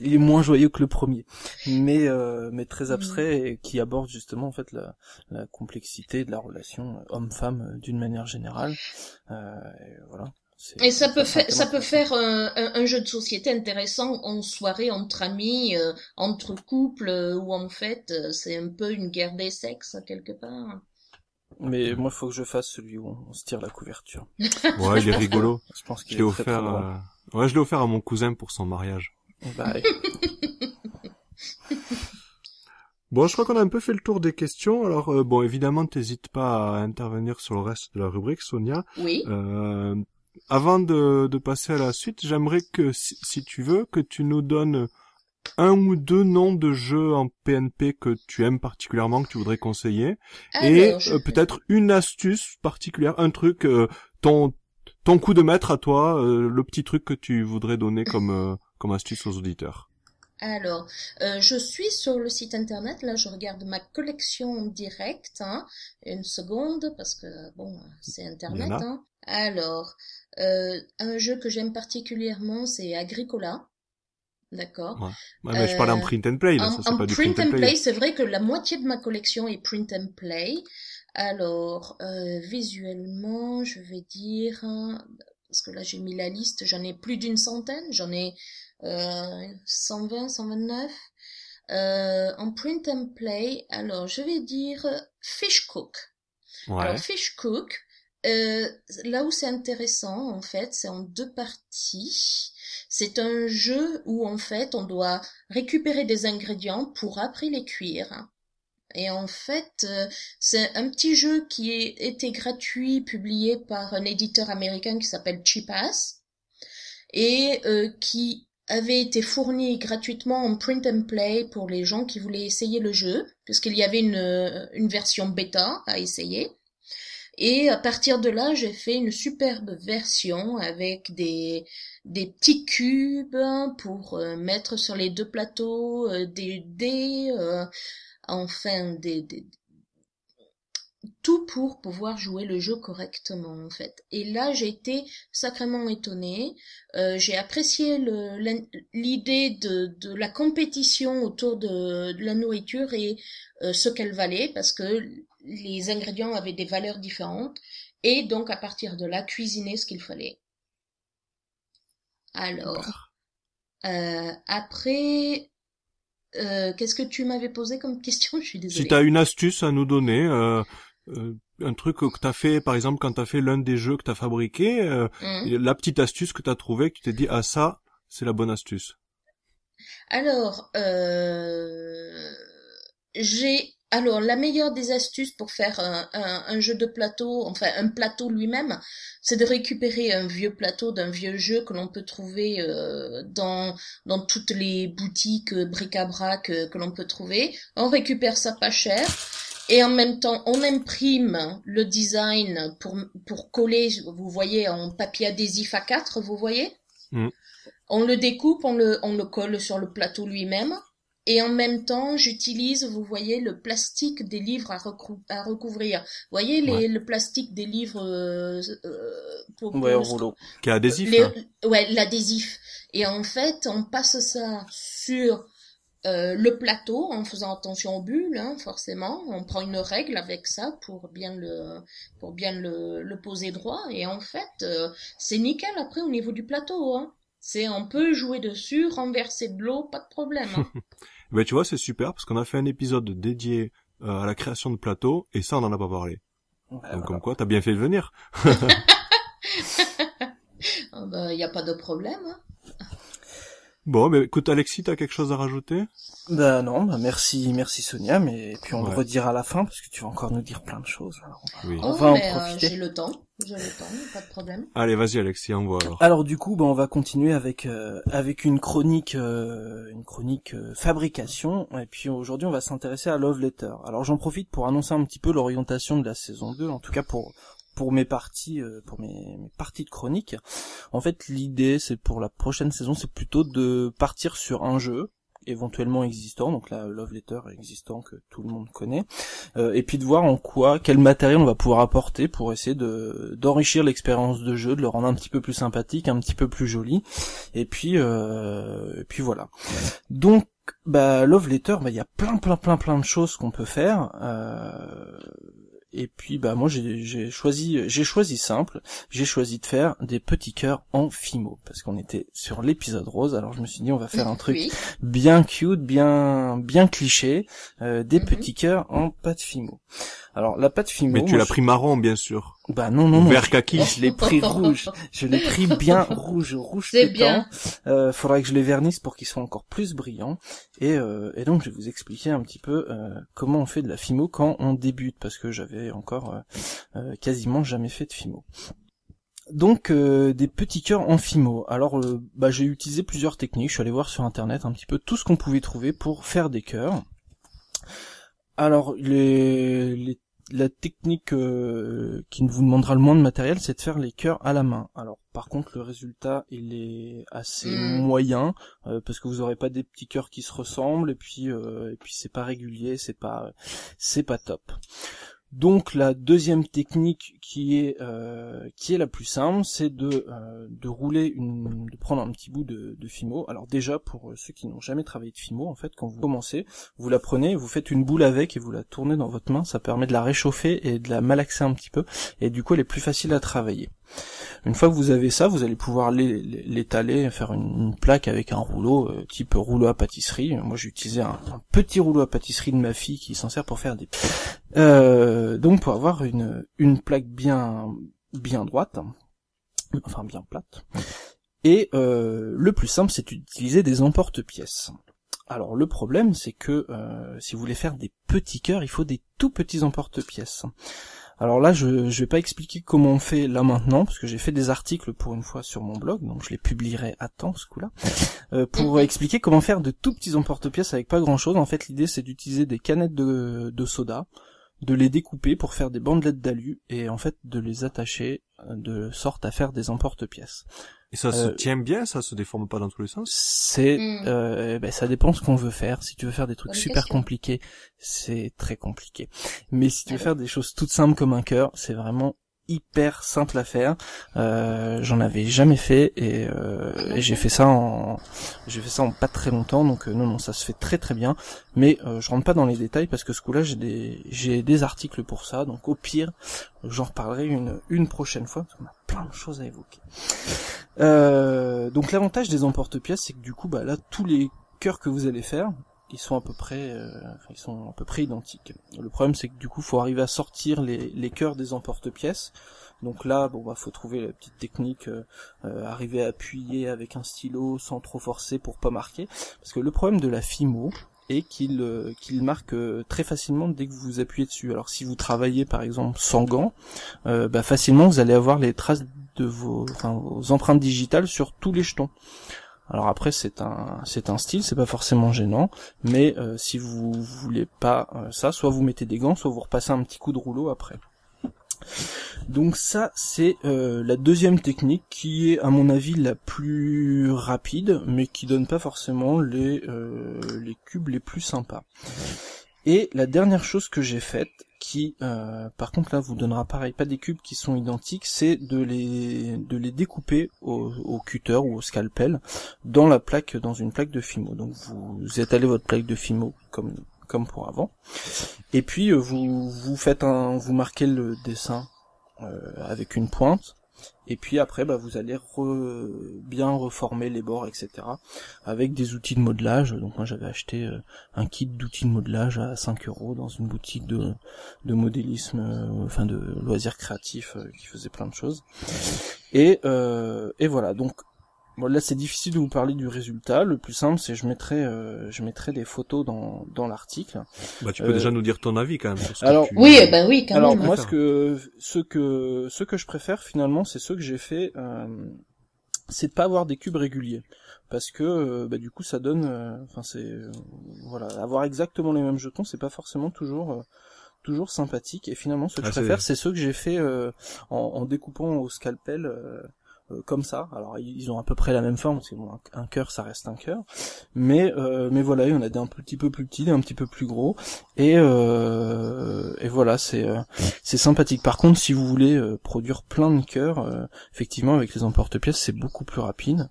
il est moins joyeux que le premier. Mais euh, mais très abstrait et qui aborde justement en fait la, la complexité de la relation homme-femme euh, d'une manière générale. Euh, et voilà.
Et ça peut
thème
ça peut faire euh, un, un jeu de société intéressant en soirée entre amis, euh, entre couples, euh, où en fait euh, c'est un peu une guerre des sexes quelque part.
mais moi il faut que je fasse celui où on, se tire la couverture.
Ouais, il est rigolo.
je pense qu'il est très, très
offert, euh, ouais, je l'ai offert à mon cousin pour son mariage.
Bah,
Bon, je crois qu'on a un peu fait le tour des questions. Alors, euh, bon, évidemment, t'hésites pas à intervenir sur le reste de la rubrique, Sonia.
Oui.
Euh, avant de, de passer à la suite, j'aimerais que, si, si tu veux, que tu nous donnes un ou deux noms de jeux en PNP que tu aimes particulièrement, que tu voudrais conseiller, et
Alors, je-
euh, peut-être une astuce particulière, un truc, euh, ton ton coup de maître à toi, euh, le petit truc que tu voudrais donner comme euh, comme astuce aux auditeurs.
Alors, euh, je suis sur le site internet, là je regarde ma collection en direct, hein. une seconde, parce que bon, c'est internet. Hein. Alors, euh, un jeu que j'aime particulièrement, c'est Agricola. D'accord.
Ouais, mais je parle en
Euh,
print and play là,
En,
ça c'est pas du
print and play, c'est vrai que la moitié de ma collection est print and play. Alors, euh, visuellement, je vais dire, hein, parce que là j'ai mis la liste, j'en ai plus d'une centaine, j'en ai euh, 120, 129. Euh, en print and play, alors je vais dire Fish Cook.
Ouais.
Alors Fish Cook, euh, là où c'est intéressant en fait, c'est en deux parties. C'est un jeu où en fait on doit récupérer des ingrédients pour après les cuire. Et en fait, euh, c'est un petit jeu qui était gratuit, publié par un éditeur américain qui s'appelle Cheapass et euh, qui avait été fourni gratuitement en print and play pour les gens qui voulaient essayer le jeu, puisqu'il y avait une, euh, une version bêta à essayer. Et à partir de là, j'ai fait une superbe version avec des, des petits cubes pour euh, mettre sur les deux plateaux, des dés, enfin des, des, tout pour pouvoir jouer le jeu correctement en fait. Et là j'ai été sacrément étonnée. Euh, j'ai apprécié l'idée de, de la compétition autour de, de la nourriture et euh, ce qu'elle valait parce que les ingrédients avaient des valeurs différentes et donc à partir de là cuisiner ce qu'il fallait. Alors euh, après euh, qu'est-ce que tu m'avais posé comme question? Je suis désolée.
Si tu as une astuce à nous donner, euh, euh, un truc que tu as fait, par exemple, quand tu as fait l'un des jeux que tu as fabriqué, euh,
Hum.
la petite astuce que tu as trouvée, que tu t'es dit, ah ça, c'est la bonne astuce.
Alors, euh, j'ai alors la meilleure des astuces pour faire un, un- un jeu de plateau, enfin un plateau lui-même, c'est de récupérer un vieux plateau d'un vieux jeu que l'on peut trouver euh, dans dans toutes les boutiques euh, bric-à-brac euh, que l'on peut trouver. On récupère ça pas cher. Et en même temps, on imprime le design pour, pour coller, vous voyez, en papier adhésif A4, vous voyez?
Mhm.
On le découpe, on le, on le colle sur le plateau lui-même. Et en même temps, j'utilise, vous voyez, le plastique des livres à, recou- à recouvrir. Vous voyez les,
Ouais.
le plastique des livres euh, euh, pour, pour
Ouais, rouleau.
Qui est adhésif.
les-
hein.
ouais, l'adhésif. Et en fait, on passe ça sur euh, le plateau en faisant attention aux bulles, hein, forcément. On prend une règle avec ça pour bien le pour bien le, le poser droit. Et en fait, euh, c'est nickel après au niveau du plateau. Hein. C'est on peut jouer dessus, renverser de l'eau, pas de problème. hein.
Ben, tu vois, c'est super parce qu'on a fait un épisode dédié euh, à la création de plateaux et ça, on en a pas parlé.
Ouais,
Donc,
voilà.
comme quoi, t'as bien fait de venir.
Ah bah, y a pas de problème. hein.
Bon, mais écoute, Alexis, t'as quelque chose à rajouter?
Bah non, bah merci, merci Sonia, mais puis on
Ouais.
le redira à la fin parce que tu vas encore nous dire plein de choses. alors on va-
Oui.
On
Oh,
va en
euh,
profiter.
j'ai le temps. Temps, a pas de problème.
Allez, vas-y, Alexis, envoie alors.
Alors du coup, bah, on va continuer avec euh, avec une chronique euh, une chronique euh, fabrication et puis aujourd'hui on va s'intéresser à Love Letter. Alors j'en profite pour annoncer un petit peu l'orientation de la saison 2 en tout cas pour pour mes parties euh, pour mes, mes parties de chronique. En fait, l'idée c'est pour la prochaine saison, c'est plutôt de partir sur un jeu éventuellement existant, donc la Love Letter existant que tout le monde connaît, euh, et puis de voir en quoi, quel matériel on va pouvoir apporter pour essayer de d'enrichir l'expérience de jeu, de le rendre un petit peu plus sympathique, un petit peu plus joli, et puis euh, et puis voilà. Donc bah Love Letter, bah il y a plein plein plein plein de choses qu'on peut faire. euh, et puis bah moi j'ai choisi j'ai choisi simple, j'ai choisi de faire des petits cœurs en fimo parce qu'on était sur l'épisode rose. Alors je me suis dit on va faire un truc
Oui.
bien cute, bien bien cliché, euh, des
Mhm.
petits cœurs en pâte fimo. Alors la pâte fimo,
Mais tu l'as
je-
pris marron, bien sûr.
Bah non non non.
Vert kaki.
Je l'ai pris rouge. Je l'ai pris bien rouge, rouge
C'est bien.
Euh, faudrait que je les vernisse pour qu'ils soient encore plus brillants. Et, euh, et donc je vais vous expliquer un petit peu euh, comment on fait de la fimo quand on débute, parce que j'avais encore euh, euh, quasiment jamais fait de fimo. Donc euh, des petits cœurs en fimo. Alors euh, bah, j'ai utilisé plusieurs techniques. Je suis allé voir sur internet un petit peu tout ce qu'on pouvait trouver pour faire des cœurs. Alors les, les la technique euh, qui vous demandera le moins de matériel, c'est de faire les cœurs à la main. Alors par contre, le résultat, il est assez
Mm.
moyen euh, parce que vous aurez pas des petits cœurs qui se ressemblent et puis euh, et puis c'est pas régulier, c'est pas c'est pas top. Donc la deuxième technique qui est euh, qui est la plus simple, c'est de euh, de rouler une de prendre un petit bout de, de fimo. Alors déjà pour ceux qui n'ont jamais travaillé de fimo, en fait, quand vous commencez, vous la prenez, vous faites une boule avec et vous la tournez dans votre main. Ça permet de la réchauffer et de la malaxer un petit peu. Et du coup, elle est plus facile à travailler. Une fois que vous avez ça, vous allez pouvoir l'é- l'é- l'étaler, faire une, plaque avec un rouleau, euh, type rouleau à pâtisserie. Moi, j'ai utilisé un, un petit rouleau à pâtisserie de ma fille qui s'en sert pour faire des... Euh, donc, pour avoir une, une plaque bien, bien droite, enfin bien plate. Et euh, le plus simple, c'est d'utiliser des emporte-pièces. Alors le problème, c'est que euh, si vous voulez faire des petits cœurs, il faut des tout petits emporte-pièces. Alors là, je je vais pas expliquer comment on fait là maintenant, parce que j'ai fait des articles pour une fois sur mon blog, donc je les publierai à temps ce coup-là, euh, pour expliquer comment faire de tout petits emporte-pièces avec pas grand-chose. En fait, l'idée c'est d'utiliser des canettes de, de soda, de les découper pour faire des bandelettes d'alu, et en fait de les attacher euh, de sorte à faire des emporte-pièces.
Et ça se
Euh,
tient bien, ça se déforme pas dans tous les sens
C'est,
Mm.
euh, ben, ça dépend ce qu'on veut faire. Si tu veux faire des trucs super
question.
compliqués, c'est très compliqué. Mais si tu veux
Ah
faire des choses toutes simples comme un cœur, c'est vraiment hyper simple à faire. Euh, J'en avais jamais fait et, euh, et j'ai fait ça en, j'ai fait ça en pas très longtemps. Donc euh, non non, ça se fait très très bien. Mais je rentre pas dans les détails parce que ce coup-là j'ai des, j'ai des articles pour ça. Donc au pire, j'en reparlerai une une prochaine fois parce qu'on a plein de choses à évoquer. Donc l'avantage des emporte-pièces, c'est que du coup, bah là, tous les cœurs que vous allez faire, ils sont à peu près, euh, ils sont à peu près identiques. Le problème, c'est que du coup, faut arriver à sortir les, les cœurs des emporte-pièces. Donc là, bon, bah, faut trouver la petite technique, euh, euh, arriver à appuyer avec un stylo sans trop forcer pour pas marquer. Parce que le problème de la Fimo est qu'il qu'il marque très facilement dès que vous appuyez dessus. Alors si vous travaillez par exemple sans gants, bah, facilement vous allez avoir les traces de vos, vos empreintes digitales sur tous les jetons. Alors après c'est un c'est un style, c'est pas forcément gênant, mais euh, si vous voulez pas euh, ça, soit vous mettez des gants, soit vous repassez un petit coup de rouleau après. Donc ça c'est euh, la deuxième technique qui est à mon avis la plus rapide, mais qui donne pas forcément les euh, les cubes les plus sympas. Et la dernière chose que j'ai faite, qui euh, par contre là vous donnera pareil, pas des cubes qui sont identiques, c'est de les de les découper au, cutter ou au scalpel dans la plaque, dans une plaque de Fimo. Donc vous étalez votre plaque de Fimo comme comme pour avant, et puis euh, vous vous faites un, vous marquez le dessin euh, avec une pointe. Et puis après, bah, vous allez bien reformer les bords, etc. Avec des outils de modelage. Donc moi j'avais acheté euh, un kit d'outils de modelage à 5 euros dans une boutique de, modélisme, euh, enfin de loisirs créatifs euh, qui faisait plein de choses. Et, et voilà, donc bon, là c'est difficile de vous parler du résultat. Le plus simple c'est je mettrai euh, je mettrai des photos dans, dans l'article.
Bah, tu peux
Euh,
déjà nous dire ton avis quand même. sur ce que
alors,
tu-
Oui, ben oui, quand
Alors
même.
moi
D'accord.
ce que ce que ce que je préfère finalement c'est ceux que j'ai fait euh, c'est de pas avoir des cubes réguliers parce que euh, bah, du coup ça donne euh, enfin c'est euh, voilà avoir exactement les mêmes jetons c'est pas forcément toujours euh, toujours sympathique et finalement ce que
Ah,
je préfère c'est ceux que j'ai fait euh, en, en découpant au scalpel euh, comme ça. Alors ils ont à peu près la même forme parce que bon, un, cœur ça reste un cœur, mais euh, mais voilà, il y en a des un petit peu plus petits, des un petit peu plus gros, et euh, et voilà, c'est c'est sympathique. Par contre, si vous voulez produire plein de cœurs, effectivement avec les emporte-pièces c'est beaucoup plus rapide.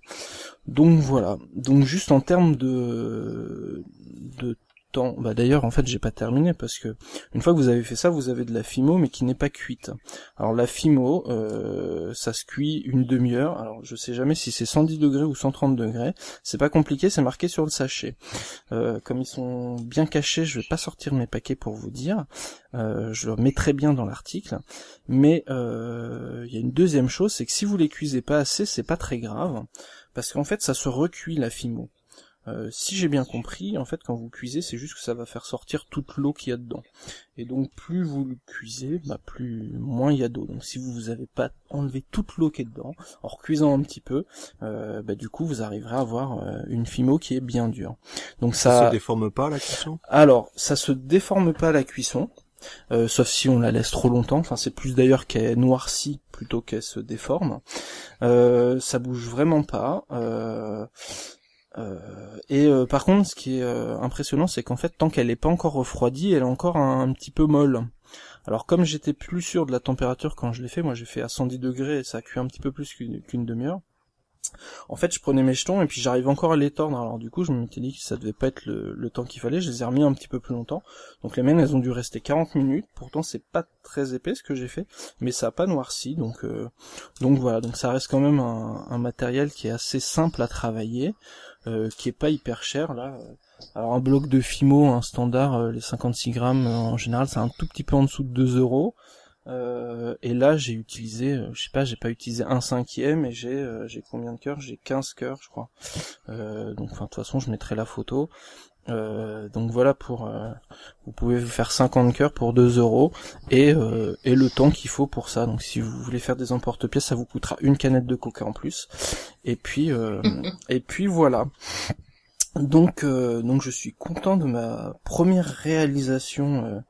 Donc voilà. Donc juste en termes de de bah d'ailleurs en fait j'ai pas terminé parce que une fois que vous avez fait ça, vous avez de la fimo mais qui n'est pas cuite. Alors la fimo, euh, ça se cuit une demi-heure. Alors je sais jamais si c'est 110 degrés ou 130 degrés. C'est pas compliqué, c'est marqué sur le sachet. Euh, comme ils sont bien cachés, je vais pas sortir mes paquets pour vous dire. Euh, je le mettrai bien dans l'article. Mais euh, il y a une deuxième chose, c'est que si vous les cuisez pas assez, c'est pas très grave parce qu'en fait ça se recuit la fimo. Euh, si j'ai bien compris, en fait, quand vous cuisez, c'est juste que ça va faire sortir toute l'eau qu'il y a dedans. Et donc, plus vous le cuisez, bah, plus moins il y a d'eau. Donc, si vous n'avez pas enlevé toute l'eau qui est dedans, en recuisant un petit peu, euh, bah, du coup, vous arriverez à avoir euh, une fimo qui est bien dure. Donc
Ça
ça,
se déforme pas la cuisson?
Alors, ça se déforme pas à la cuisson, euh, sauf si on la laisse trop longtemps. Enfin, c'est plus d'ailleurs qu'elle noircit plutôt qu'elle se déforme. Euh, ça bouge vraiment pas. Euh, euh, et euh, par contre, ce qui est euh, impressionnant, c'est qu'en fait, tant qu'elle n'est pas encore refroidie, elle est encore un, petit peu molle. Alors comme j'étais plus sûr de la température quand je l'ai fait, moi j'ai fait à 110 degrés et ça a cuit un petit peu plus qu'une demi-heure. En fait, je prenais mes jetons et puis j'arrive encore à les tordre. Alors du coup, je m'étais dit que ça devait pas être le, temps qu'il fallait. Je les ai remis un petit peu plus longtemps. Donc les miennes, elles ont dû rester 40 minutes. Pourtant, c'est pas très épais ce que j'ai fait, mais ça a pas noirci. Donc euh, donc voilà. Donc ça reste quand même un matériel qui est assez simple à travailler, euh, qui est pas hyper cher là. Alors un bloc de Fimo, un standard, euh, les 56 grammes euh, en général, c'est un tout petit peu en dessous de 2 euros. Euh, et là, j'ai utilisé, je sais pas, j'ai pas utilisé un cinquième et j'ai j'ai combien de cœurs? J'ai 15 cœurs, je crois. Donc, enfin, de toute façon, je mettrai la photo. Euh, donc voilà pour euh, vous pouvez vous faire 50 cœurs pour 2 euros et euh, et le temps qu'il faut pour ça. Donc si vous voulez faire des emporte-pièces ça vous coûtera une canette de coca en plus. Et puis euh, et puis voilà. Donc euh, donc je suis content de ma première réalisation euh,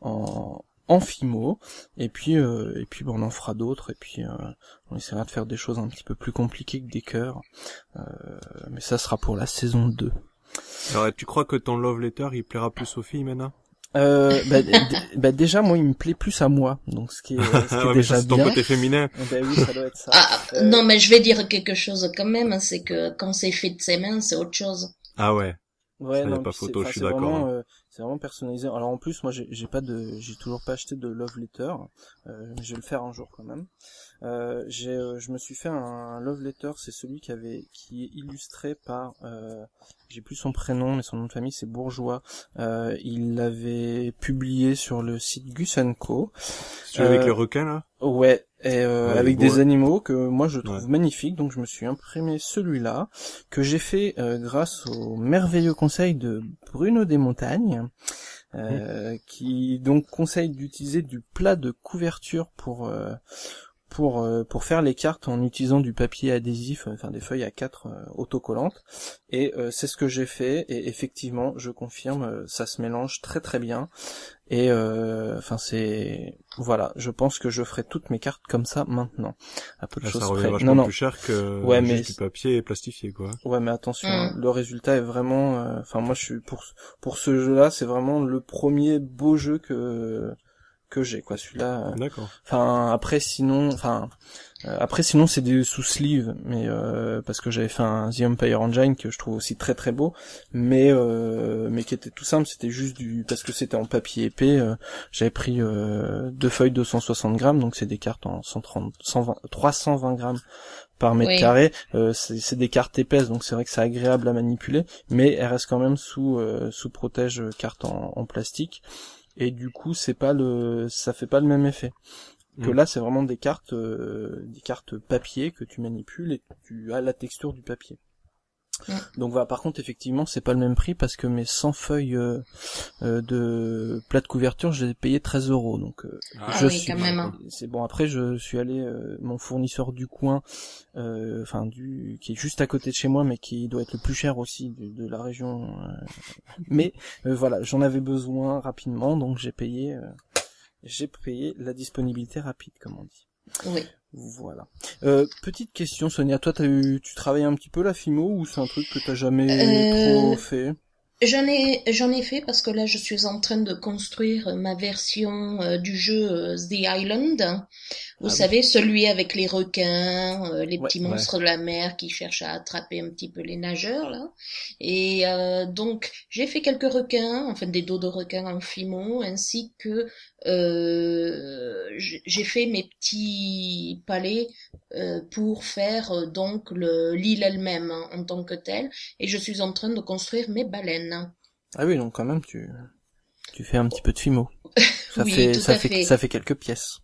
en en Fimo. Et puis euh, et puis bon, on en fera d'autres. Et puis euh, on essaiera de faire des choses un petit peu plus compliquées que des cœurs. Euh, mais ça sera pour la saison 2
Alors, tu crois que ton love letter, il plaira plus aux filles maintenant?
Euh, bah, bah, déjà moi il me plaît plus à moi donc ce qui est, ce qui est
Ah ouais,
déjà
ça, c'est ton
bien
côté féminin.
Eh ben oui ça doit être ça
Ah,
Euh,
non, mais je vais dire quelque chose quand même, c'est que quand c'est fait de ses mains, c'est autre chose.
Ah ouais.
ouais
ça, y a
non,
pas photo, je suis d'accord, hein.
euh, c'est vraiment personnalisé. Alors en plus moi j'ai j'ai pas de j'ai toujours pas acheté de love letter. Euh, je vais le faire un jour quand même. Euh, j'ai euh, je me suis fait un love letter. C'est celui qui avait qui est illustré par euh, j'ai plus son prénom mais son nom de famille c'est Bourgeois. Euh, il l'avait publié sur le site Gus Co.
C'est celui avec les requins, là?
Ouais, et euh,
Ouais,
avec
beau,
des
ouais.
animaux que moi je trouve
Ouais.
magnifiques, donc je me suis imprimé celui-là, que j'ai fait euh, grâce au merveilleux conseil de Bruno des Montagnes, euh, qui donc conseille d'utiliser du plat de couverture pour euh, pour euh, pour faire les cartes en utilisant du papier adhésif, euh, enfin des feuilles à 4 autocollantes. Et euh, c'est ce que j'ai fait, et effectivement, je confirme, euh, ça se mélange très très bien. Et euh, enfin c'est voilà, je pense que je ferai toutes mes cartes comme ça maintenant. À peu de
Là,
choses
Ça revient
près.
vachement
Non non.
plus cher que
Ouais, mais
du papier plastifié, quoi.
Ouais, mais attention,
Mm.
le résultat est vraiment. euh, Enfin, moi, je suis pour pour ce jeu-là, c'est vraiment le premier beau jeu que que j'ai, quoi. Celui-là. euh,
D'accord.
Enfin, après, sinon, enfin, euh, après, sinon, c'est des sous sleeve, mais euh, parce que j'avais fait un The Empire Engine que je trouve aussi très très beau, mais euh, mais qui était tout simple, c'était juste du parce que c'était en papier épais. euh, j'avais pris euh, deux feuilles de 160 grammes, donc c'est des cartes en 130, 120, 320 grammes par mètre
Oui.
carré. Euh, c'est des cartes épaisses, donc c'est vrai que c'est agréable à manipuler, mais elles restent quand même sous euh, sous protège carte en, en plastique. Et du coup, c'est pas le, ça fait pas le même effet. Que
Mm.
là, c'est vraiment des cartes, euh, des cartes papier que tu manipules et tu as la texture du papier.
Mm.
Donc voilà, par contre, effectivement, c'est pas le même prix parce que mes 100 feuilles euh, euh, de plat de couverture, je les ai payées 13 euros. Donc euh,
Ah
je
oui,
suis,
quand même, hein.
c'est bon. Après, je suis allé, euh, mon fournisseur du coin, euh, enfin du, qui est juste à côté de chez moi, mais qui doit être le plus cher aussi de, de la région. euh, mais euh, voilà, j'en avais besoin rapidement, donc j'ai payé, euh, j'ai payé la disponibilité rapide, comme on dit.
Oui.
Voilà. Euh, petite question, Sonia, toi, t'as eu, tu travailles un petit peu la FIMO ou c'est un truc que t'as jamais
Euh,
trop fait?
J'en ai, j'en ai fait parce que là, je suis en train de construire ma version euh, du jeu euh, The Island. Vous
Ah oui.
savez, celui avec les requins, euh, les
Ouais,
petits
ouais.
monstres de la mer qui cherchent à attraper un petit peu les nageurs, là. Et euh, donc, j'ai fait quelques requins, enfin des dos de requins en fimo, ainsi que euh, j'ai fait mes petits palais euh, pour faire euh, donc le l'île elle-même hein, en tant que telle et je suis en train de construire mes baleines.
Ah oui, donc quand même, tu, tu fais un petit peu de FIMO. Ça
Oui,
fait,
tout
ça
à
fait,
fait.
ça fait quelques pièces.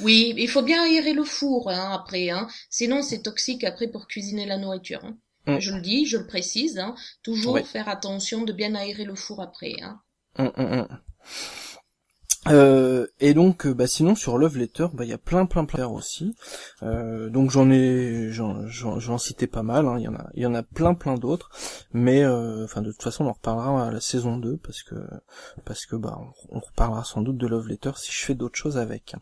Oui, il faut bien aérer le four hein, après, hein. sinon c'est toxique après pour cuisiner la nourriture. Hein.
Mm.
Je le dis, je le précise, hein. toujours
Oui.
faire attention de bien aérer le four après.
Hum. Euh, et donc, euh, bah, sinon sur Love Letter, bah, il y a plein, plein, plein aussi. Euh, donc j'en ai, j'en, citais pas mal. hein. Il y en a, il y en a plein, plein d'autres. Mais, enfin, de toute façon, on en reparlera à la saison 2 parce que, parce que, bah, on, reparlera sans doute de Love Letter si je fais d'autres choses avec.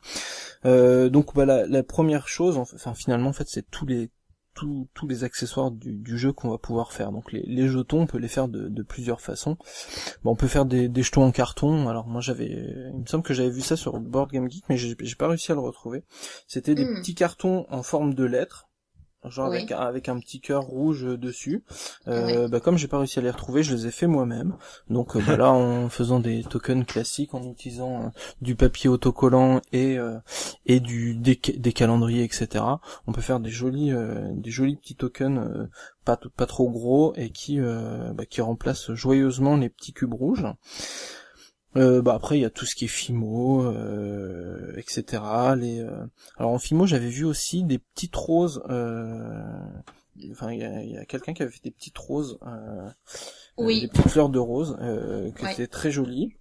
Donc, bah, la, la première chose, enfin, finalement, en fait, c'est tous les tous, tous les accessoires du, du jeu qu'on va pouvoir faire. Donc les, les jetons, on peut les faire de, de plusieurs façons. Bon, on peut faire des, des jetons en carton. Alors moi j'avais, il me semble que j'avais vu ça sur Board Game Geek, mais j'ai j'ai pas réussi à le retrouver. C'était des
Hmm.
petits cartons en forme de lettres, genre
Oui.
avec, un- avec un petit cœur rouge dessus. Euh, bah, comme j'ai pas réussi à les retrouver, je les ai fait moi-même. Donc euh, bah, là, en faisant des tokens classiques, en utilisant euh, du papier autocollant et euh, et du des, des calendriers, etc. On peut faire des jolis euh, des jolis petits tokens euh, pas pas trop gros et qui euh, bah, qui remplacent joyeusement les petits cubes rouges. Euh, bah après il y a tout ce qui est Fimo, euh, etc. Les, euh, alors en Fimo j'avais vu aussi des petites roses. Euh... Enfin il y a, il y a quelqu'un qui avait fait des petites roses, euh,
Oui.
des petites fleurs de rose, euh, qui
Ouais.
étaient très jolies.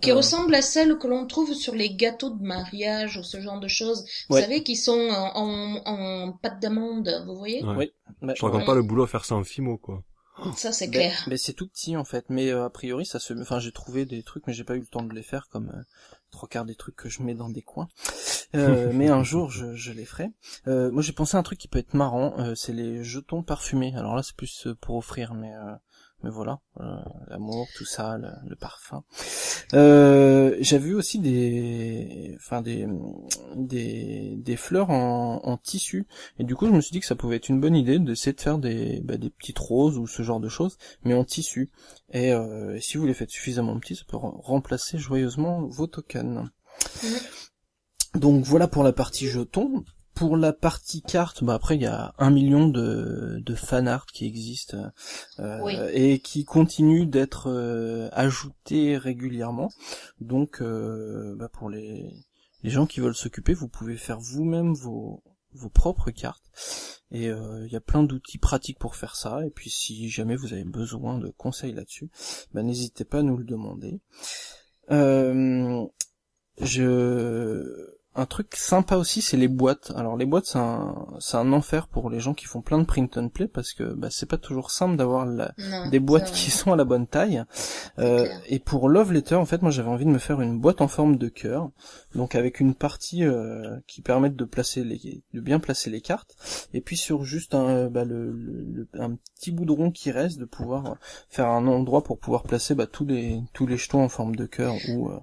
qui
Euh,
ressemble à celles que l'on trouve sur les gâteaux de mariage ou ce genre de choses. Vous
Ouais.
savez, qui sont en, en, en pâte d'amande, vous voyez?
Ouais.
Oui. Bah,
Je raconte
Ouais.
pas le boulot à faire ça en fimo, quoi.
Ça, c'est
Ben,
clair.
ben, c'est tout petit en fait, mais euh, a priori ça se. Enfin j'ai trouvé des trucs, mais j'ai pas eu le temps de les faire comme euh, trois quarts des trucs que je mets dans des coins. Euh, mais un jour je, je les ferai. Euh, moi j'ai pensé à un truc qui peut être marrant, euh, c'est les jetons parfumés. Alors là c'est plus euh, pour offrir, mais euh, mais voilà, euh, l'amour, tout ça, le, le parfum. Euh, J'ai vu aussi des, enfin des, des, des fleurs en, en tissu. Et du coup, je me suis dit que ça pouvait être une bonne idée d'essayer de faire des, bah, des petites roses ou ce genre de choses, mais en tissu. Et euh, si vous les faites suffisamment petits, ça peut rem- remplacer joyeusement vos tokens. Donc voilà pour la partie jetons. Pour la partie carte, bah après il y a un million de, de fan art qui existent euh,
Oui.
et qui continuent d'être euh, ajoutés régulièrement. Donc euh, bah, pour les, les gens qui veulent s'occuper, vous pouvez faire vous-même vos, vos propres cartes. Et euh, il y a plein d'outils pratiques pour faire ça. Et puis si jamais vous avez besoin de conseils là-dessus, bah, n'hésitez pas à nous le demander. Euh, je un truc sympa aussi, c'est les boîtes. Alors les boîtes, c'est un, c'est un enfer pour les gens qui font plein de print and play parce que bah, c'est pas toujours simple d'avoir la-
Non,
des boîtes qui sont à la bonne taille. Euh, et pour Love Letter, en fait, moi j'avais envie de me faire une boîte en forme de cœur, donc avec une partie euh, qui permette de placer les, de bien placer les cartes, et puis sur juste un, bah, le, le- le- un petit bout de rond qui reste, de pouvoir faire un endroit pour pouvoir placer bah, tous les tous les jetons en forme de cœur ou euh,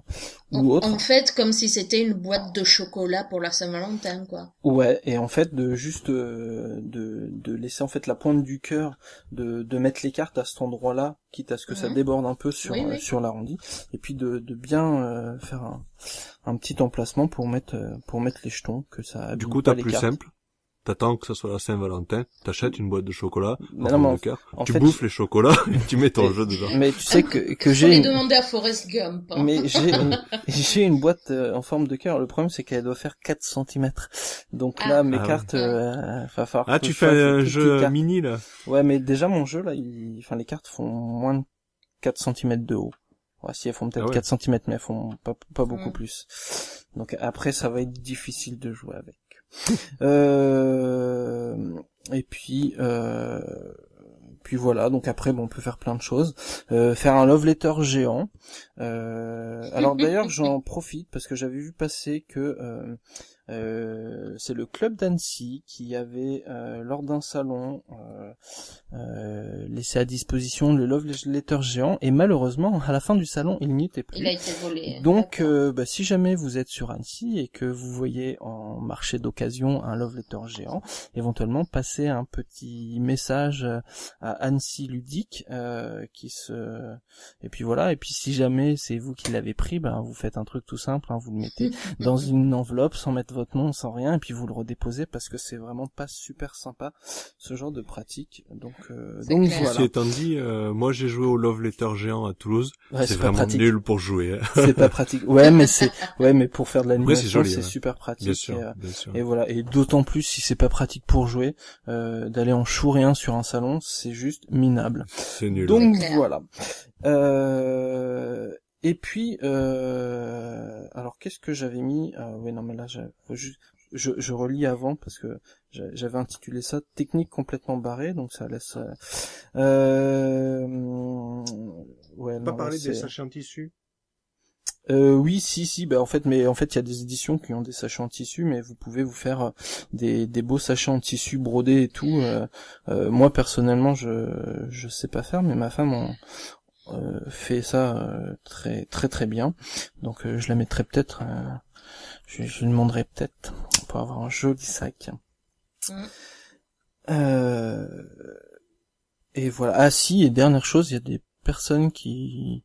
ou
En,
autre.
en fait, comme si c'était une boîte de chocolat pour la Saint-Valentin, quoi.
Ouais, et en fait de juste euh, de, de laisser en fait la pointe du cœur, de, de mettre les cartes à cet endroit-là, quitte à ce que ça déborde un peu sur
Oui, oui.
euh, sur l'arrondi, et puis de, de bien euh, faire un, un petit emplacement pour mettre euh, pour mettre les jetons, que ça
Du coup, t'as plus
cartes.
simple. T'attends que ça soit la Saint-Valentin, t'achètes une boîte de chocolat,
non,
forme
mais
de
en-
cœur,
en
tu
fait,
bouffes les chocolats et tu mets ton jeu dedans.
Mais tu sais que que j'ai
les
une-
demander à Forrest Gump. hein.
mais j'ai une, j'ai une boîte euh, en forme de cœur. Le problème c'est qu'elle doit faire 4 cm. Donc
Ah.
là mes
Ah
cartes euh, va falloir
Ah,
que
tu
je
fais un jeu mini, là
Ouais, mais déjà mon jeu là, il... enfin les cartes font moins de 4 cm de haut. Ouais, si elles font peut-être
Ah ouais.
4 cm, mais elles font pas, pas beaucoup
Mm.
plus. Donc après, ça va être difficile de jouer avec. euh... Et puis, euh... puis voilà. Donc après, bon, on peut faire plein de choses. Euh, faire un love letter géant. Euh... Alors d'ailleurs, j'en profite parce que j'avais vu passer que euh, c'est le club d'Annecy qui avait euh, lors d'un salon euh, euh, laissé à disposition le love letter géant et malheureusement à la fin du salon il n'y était plus.
Il a été volé.
Donc, euh, bah, si jamais vous êtes sur Annecy et que vous voyez en marché d'occasion un love letter géant, éventuellement passez un petit message à Annecy ludique euh, qui se et puis voilà et puis si jamais c'est vous qui l'avez pris, ben vous faites un truc tout simple, hein, vous le mettez dans une enveloppe sans mettre votre nom, sans rien et puis vous le redéposez parce que c'est vraiment pas super sympa ce genre de pratique. Donc euh, donc
clair.
voilà.
Ceci étant dit, euh, moi j'ai joué au Love Letter géant à Toulouse.
Ouais,
c'est vraiment
pratique.
nul pour jouer.
C'est pas pratique. Ouais, mais c'est ouais, mais pour faire de l'animation, c'est
ouais.
super pratique.
Bien sûr,
et, euh,
bien sûr.
Et voilà, et d'autant plus si c'est pas pratique pour jouer, euh, d'aller en chou rien sur un salon, c'est juste minable.
C'est nul.
Donc voilà. Euh, et puis, euh, alors qu'est-ce que j'avais mis? Euh, Oui, non, mais là, juste- je, je relis avant parce que j'a- j'avais intitulé ça technique complètement barrée, donc ça laisse. euh, euh, ouais,
pas
non,
parler
là,
des sachets en tissu?
Euh, oui, si, si, bah en fait, mais en fait, il y a des éditions qui ont des sachets en tissu, mais vous pouvez vous faire euh, des, des beaux sachets en tissu brodés et tout. euh, euh, moi personnellement, je je sais pas faire, mais ma femme en, fait ça euh, très très très bien. Donc euh, je la mettrai peut-être, euh, je, je lui demanderai peut-être pour avoir un joli sac.
Mm.
Euh, et voilà. Ah si, et dernière chose, il y a des personnes qui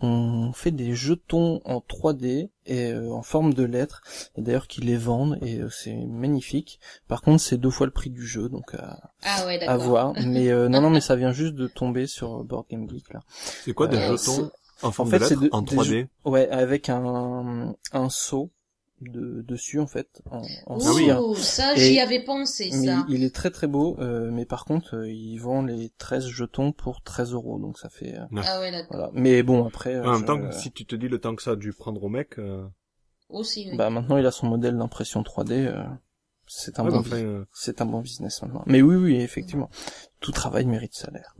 ont fait des jetons en 3D et euh, en forme de lettres, et d'ailleurs qui les vendent et euh, c'est magnifique. Par contre, c'est deux fois le prix du jeu, donc à,
Ah ouais,
à voir. Mais euh, non, non, mais ça vient juste de tomber sur Board Game Geek là.
C'est quoi des
Euh,
jetons En forme
En fait,
de
c'est
lettre,
de-
en
des
3D.
jeux- Ouais, avec un, un saut de, dessus, en fait, en, en
Ouh,
cire.
ça, j'y avais pensé,
Mais
ça.
il est très très beau, euh, mais par contre, euh, il vend les 13 jetons pour 13 euros, donc ça fait... euh,
Ah ouais, d'accord.
voilà. Mais bon, après... euh,
En même temps, si tu te dis le temps que ça a dû prendre au mec, euh,
Aussi, oui.
Bah maintenant, il a son modèle d'impression 3D, euh, c'est un,
ouais,
bon
enfin,
c'est un bon business maintenant. Mais oui, oui, effectivement. Tout travail mérite salaire.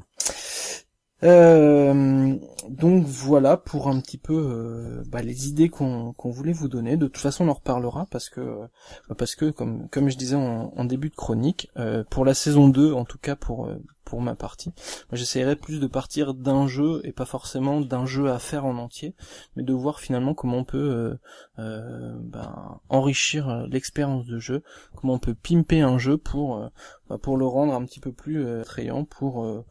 Euh, donc voilà pour un petit peu euh, bah, les idées qu'on voulait vous donner. De toute façon, on en reparlera parce que euh, parce que comme comme je disais en, début de chronique, euh, pour la saison 2, en tout cas pour pour ma partie, j'essaierai plus de partir d'un jeu et pas forcément d'un jeu à faire en entier, mais de voir finalement comment on peut ben, enrichir l'expérience de jeu, comment on peut pimper un jeu pour bah, pour le rendre un petit peu plus attrayant pour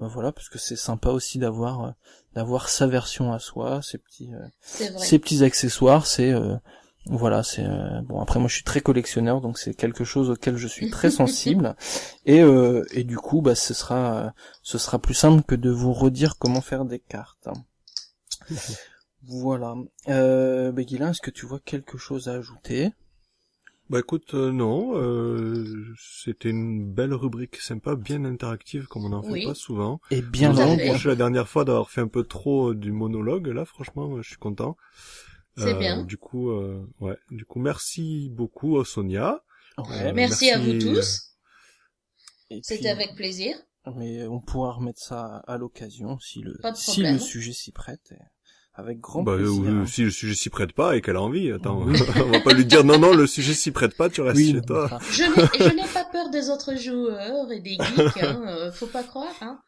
bah, voilà parce que c'est sympa aussi d'avoir euh, d'avoir sa version à soi ses petits euh, petits accessoires c'est euh, voilà c'est euh, bon après moi je suis très collectionneur donc c'est quelque chose auquel je suis très sensible. Et euh, et du coup bah ce sera euh, ce sera plus simple que de vous redire comment faire des cartes. Voilà. Euh, bah, Guilain, est-ce que tu vois quelque chose à ajouter?
Bah écoute, euh, non, euh, c'était une belle rubrique sympa, bien interactive, comme on n'en fait
Oui.
pas souvent.
et bien
reproché la dernière fois d'avoir fait un peu trop euh, du monologue, là, franchement, moi, je suis content.
C'est
Euh,
bien.
Du coup, euh, ouais, du coup, merci beaucoup à Sonia.
Ouais,
Merci, à vous
merci,
tous.
et
C'était avec plaisir.
Mais on pourra remettre ça à l'occasion si le si le sujet s'y prête. et Avec grand
Bah,
plaisir.
euh, si le sujet s'y prête pas et qu'elle a envie, attends, on va pas lui dire non, non, le sujet s'y prête pas, tu restes
oui,
chez toi.
Je n'ai, pas peur des autres joueurs et des geeks, hein, euh, faut pas croire, hein.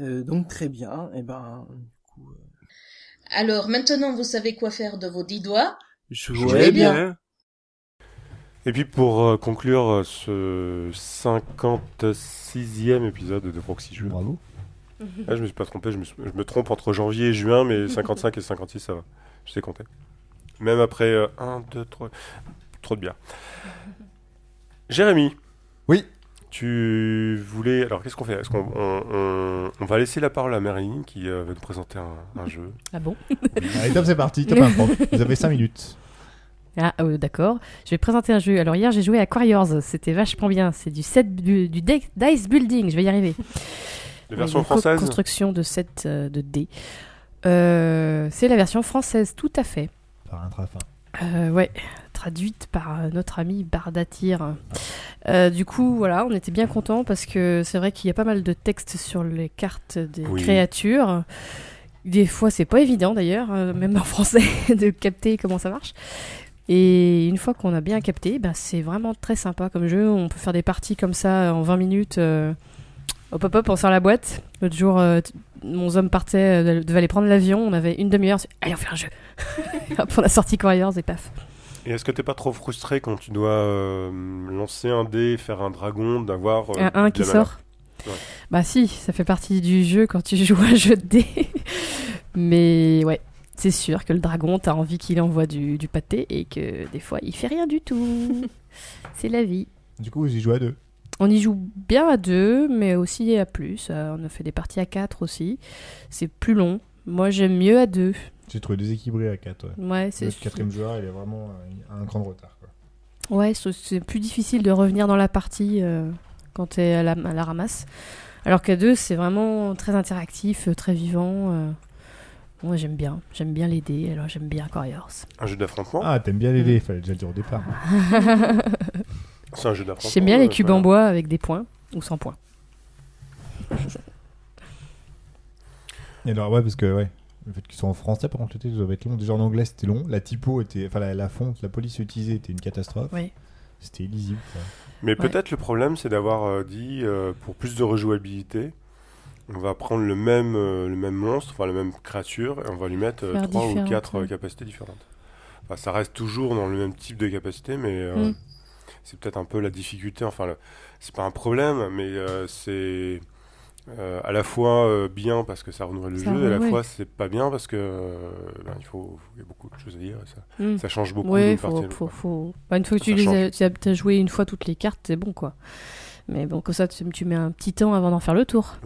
euh, donc très bien. Et ben, du coup, euh,
Alors, maintenant, vous savez quoi faire de vos dix doigts.
jouez
Jouez
bien.
Et puis pour conclure ce 56e épisode de Proxy Jeux.
Bravo.
Ah, je me suis pas trompé, je me, suis- je me trompe entre janvier et juin, mais 55 et 56 ça va. Je sais compter. Même après 1, 2, 3. Trop de bière. Jérémy.
Oui.
Tu voulais. Alors qu'est-ce qu'on fait? Est-ce qu'on on, on- on va laisser la parole à Marilyn qui euh, va nous présenter un, un jeu
Ah bon?
Allez, top, c'est parti. Top. Vous avez 5 minutes.
Ah, euh, d'accord. Je vais présenter un jeu. Alors, hier, j'ai joué à Quarriors. C'était vachement bien. C'est du set du, du deck- dice building. Je vais y arriver.
La version française
Construction de set euh, de dés. Euh, c'est la version française, tout à fait.
Par un trafin.
Euh, ouais, traduite par notre ami Bardatir. Euh, du coup, voilà, on était bien contents parce que c'est vrai qu'il y a pas mal de textes sur les cartes des
Oui.
créatures. Des fois, c'est pas évident d'ailleurs, euh, même en français, de capter comment ça marche. Et une fois qu'on a bien capté, bah, c'est vraiment très sympa comme jeu. On peut faire des parties comme ça en 20 minutes. Hop hop hop, on sort la boîte. L'autre jour, euh, mon homme partait, euh, devait aller prendre l'avion. On avait une demi-heure. Allez, on fait un jeu. Hop, on a sorti Warriors et paf.
Et est-ce que t'es pas trop frustré quand tu dois euh, lancer un dé, faire un dragon, d'avoir. euh,
un 1
de
qui
la
sort.
Ouais.
Bah si, ça fait partie du jeu quand tu joues à un jeu de dés. Mais ouais, c'est sûr que le dragon, t'as envie qu'il envoie du, du pâté et que des fois, il fait rien du tout. c'est la vie.
Du coup, vous y jouez à deux.
On y joue bien à deux, mais aussi à plus. Euh, on a fait des parties à quatre aussi. C'est plus long. Moi, j'aime mieux à deux.
J'ai trouvé déséquilibré à 4. Ouais.
Ouais,
Le
c'est
quatrième joueur, il est vraiment euh, à un cran de retard. Quoi.
Ouais, c'est- c'est plus difficile de revenir dans la partie euh, quand t'es à la, à la ramasse. Alors qu'à deux, c'est vraiment très interactif, euh, très vivant. euh. Moi, j'aime bien. J'aime bien les dés, alors j'aime bien Warriors.
Un jeu d'affrontement
Ah, t'aimes bien les dés, fallait déjà le dire au départ.
C'est un jeu d'affrontement.
J'aime bien les
euh,
cubes
voilà.
en bois avec des points ou sans points.
Et alors, ouais, parce que, ouais, le fait qu'ils soient en français, par contre, le doit être long. Déjà en anglais, c'était long. La typo était. Enfin, la, la fonte, la police utilisée était une catastrophe.
Ouais.
C'était illisible. quoi.
Mais
Ouais.
peut-être le problème, c'est d'avoir euh, dit, euh, pour plus de rejouabilité, on va prendre le même, euh, le même monstre, enfin la même créature, et on va lui mettre
Faire
3 ou
différentes,
4
ouais.
capacités différentes. Enfin, ça reste toujours dans le même type de capacité, mais euh,
Mm.
C'est peut-être un peu la difficulté. Enfin, le- c'est pas un problème, mais euh, c'est euh, à la fois euh, bien parce que ça renouvelle le
Ça
jeu, et à la fois c'est pas bien parce que euh, ben, il faut, il y a beaucoup de choses à dire. et ça,
Mm.
ça change beaucoup
Ouais, faut,
partie
bah, une fois que
Ça
tu les as, joué une fois toutes les cartes, c'est bon quoi. Mais bon, comme ça, tu, tu mets un petit temps avant d'en faire le tour.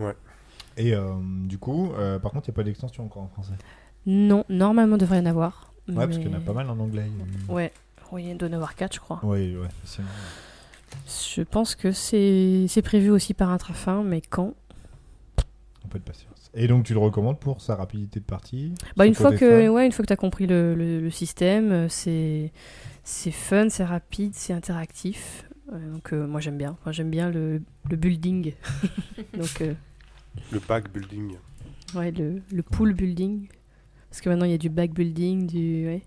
Et euh, du coup, euh, par contre, il n'y a pas d'extension encore en français?
Non, normalement, il devrait y en avoir.
Ouais, parce qu'il y en a pas mal en anglais.
Ouais, oui, il doit y en avoir 4, je crois.
Oui, ouais.
Je pense que c'est c'est prévu aussi par Intrafin, mais quand?
Un peu de patience. Et donc, tu le recommandes pour sa rapidité de partie?
Bah une fois que
fun
ouais, une fois que t'as compris le, le, le système, euh, c'est c'est fun, c'est rapide, c'est interactif. Euh, donc euh, moi j'aime bien. Moi j'aime bien le, le building. donc euh,
Le pack building.
ouais le, le pool building. Parce que maintenant il y a du back building, du ouais,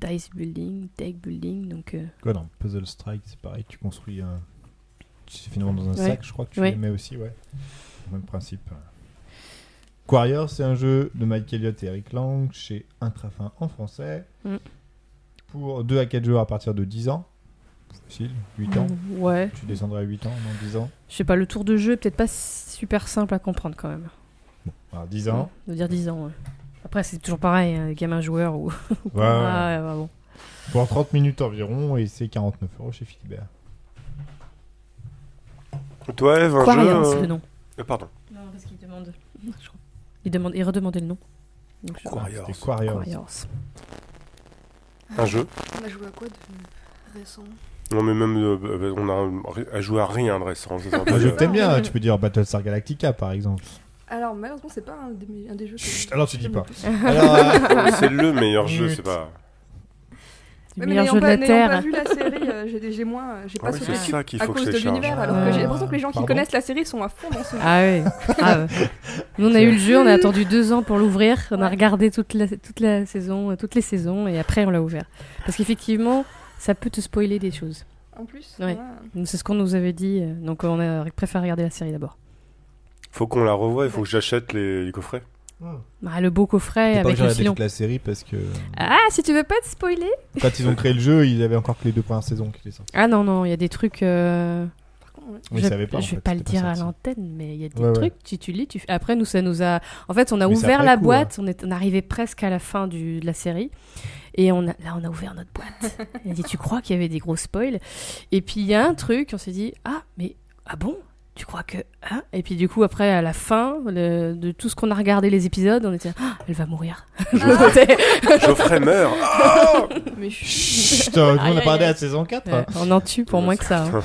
dice building, deck building. Donc euh,
Quoi, dans Puzzle Strike, c'est pareil, tu construis un. C'est finalement dans un
Ouais.
sac, je crois que tu
Ouais.
les mets aussi, ouais. Même principe. Quarrior, c'est un jeu de Mike Elliott et Eric Lang chez Intrafin en français.
Mm.
Pour 2 à 4 joueurs à partir de 10 ans. Facile, 8 ans.
ouais,
Tu descendrais à 8 ans, non 10 ans
je sais pas le tour de jeu est peut-être pas super simple à comprendre quand même.
Alors 10 ans.
De dire 10 ans. ouais. Après c'est toujours pareil, hein, gamin joueur ou. ou
Ouais,
ouais, ouais, bon.
Pour 30 minutes environ et c'est 49 euros chez Philibert.
Toi, Eve, un jeu.
c'est
euh,
le nom.
euh, pardon.
Non, parce qu'il demande. je crois. Il demande, il redemandait le nom. Donc, je-
Quarriors.
C'était Quarrior.
Quarriors.
Un jeu.
On a joué à quoi de récent?
Non, mais même, euh, on a ri- à rien de récent. euh,
que t'aimes bien, tu peux dire Battlestar Galactica par exemple.
Alors, malheureusement, c'est pas un des, un des jeux que.
Chut, alors tu dis pas. euh,
c'est le meilleur jeu, c'est pas.
Le
Ouais, mais
meilleur
n'ayant
jeu de
pas,
la
n'ayant pas
Terre.
vu la série, euh, j'ai j'ai moins, euh, j'ai
Ah
pas
oui,
sauté
ça qu'il
à
faut que
cause
je
de l'univers,
Ah.
alors que j'ai l'impression que les gens qui connaissent la série sont à fond dans ce jeu.
Ah ouais, grave. Nous on a eu le jeu, on a attendu deux ans pour l'ouvrir, on a
Ouais.
regardé toute la, toute la saison, toutes les saisons et après on l'a ouvert. Parce qu'effectivement, ça peut te spoiler des choses.
En plus,
Ouais. C'est ce qu'on nous avait dit, donc on a préféré regarder la série d'abord.
Faut qu'on la revoie, il faut que j'achète les, les coffrets.
Bah, le beau coffret
Faut pas que
avec le filon.
toute la série parce que
Ah, si tu veux pas te spoiler
quand ils ont créé le jeu, ils avaient encore que les deux premières saisons qui étaient sorties.
Ah non, non, il y a des trucs... euh,
ouais.
Oui,
je
pas. en
je vais
fait,
pas le
c'était
dire à
sorti.
l'antenne, mais il y a des
Ouais, ouais.
trucs, tu, tu lis, tu fais- Après, nous, ça nous a... En fait, on a
Mais c'est
ouvert
après
la
coup,
boîte, on, est... on arrivait presque à la fin du... de la série, et on a... là, on a ouvert notre boîte. on a dit, tu crois qu'il y avait des gros spoils? Et puis, il y a un truc, on s'est dit, ah, mais... Ah bon? Tu crois que hein? Et puis du coup après à la fin le- de tout ce qu'on a regardé les épisodes, on était ah, elle va mourir.
Geoffrey meurt. Ah
Mais je suis.
Chut, on a parlé à saison 4.
Ouais, on en tue pour moins que ça. hein.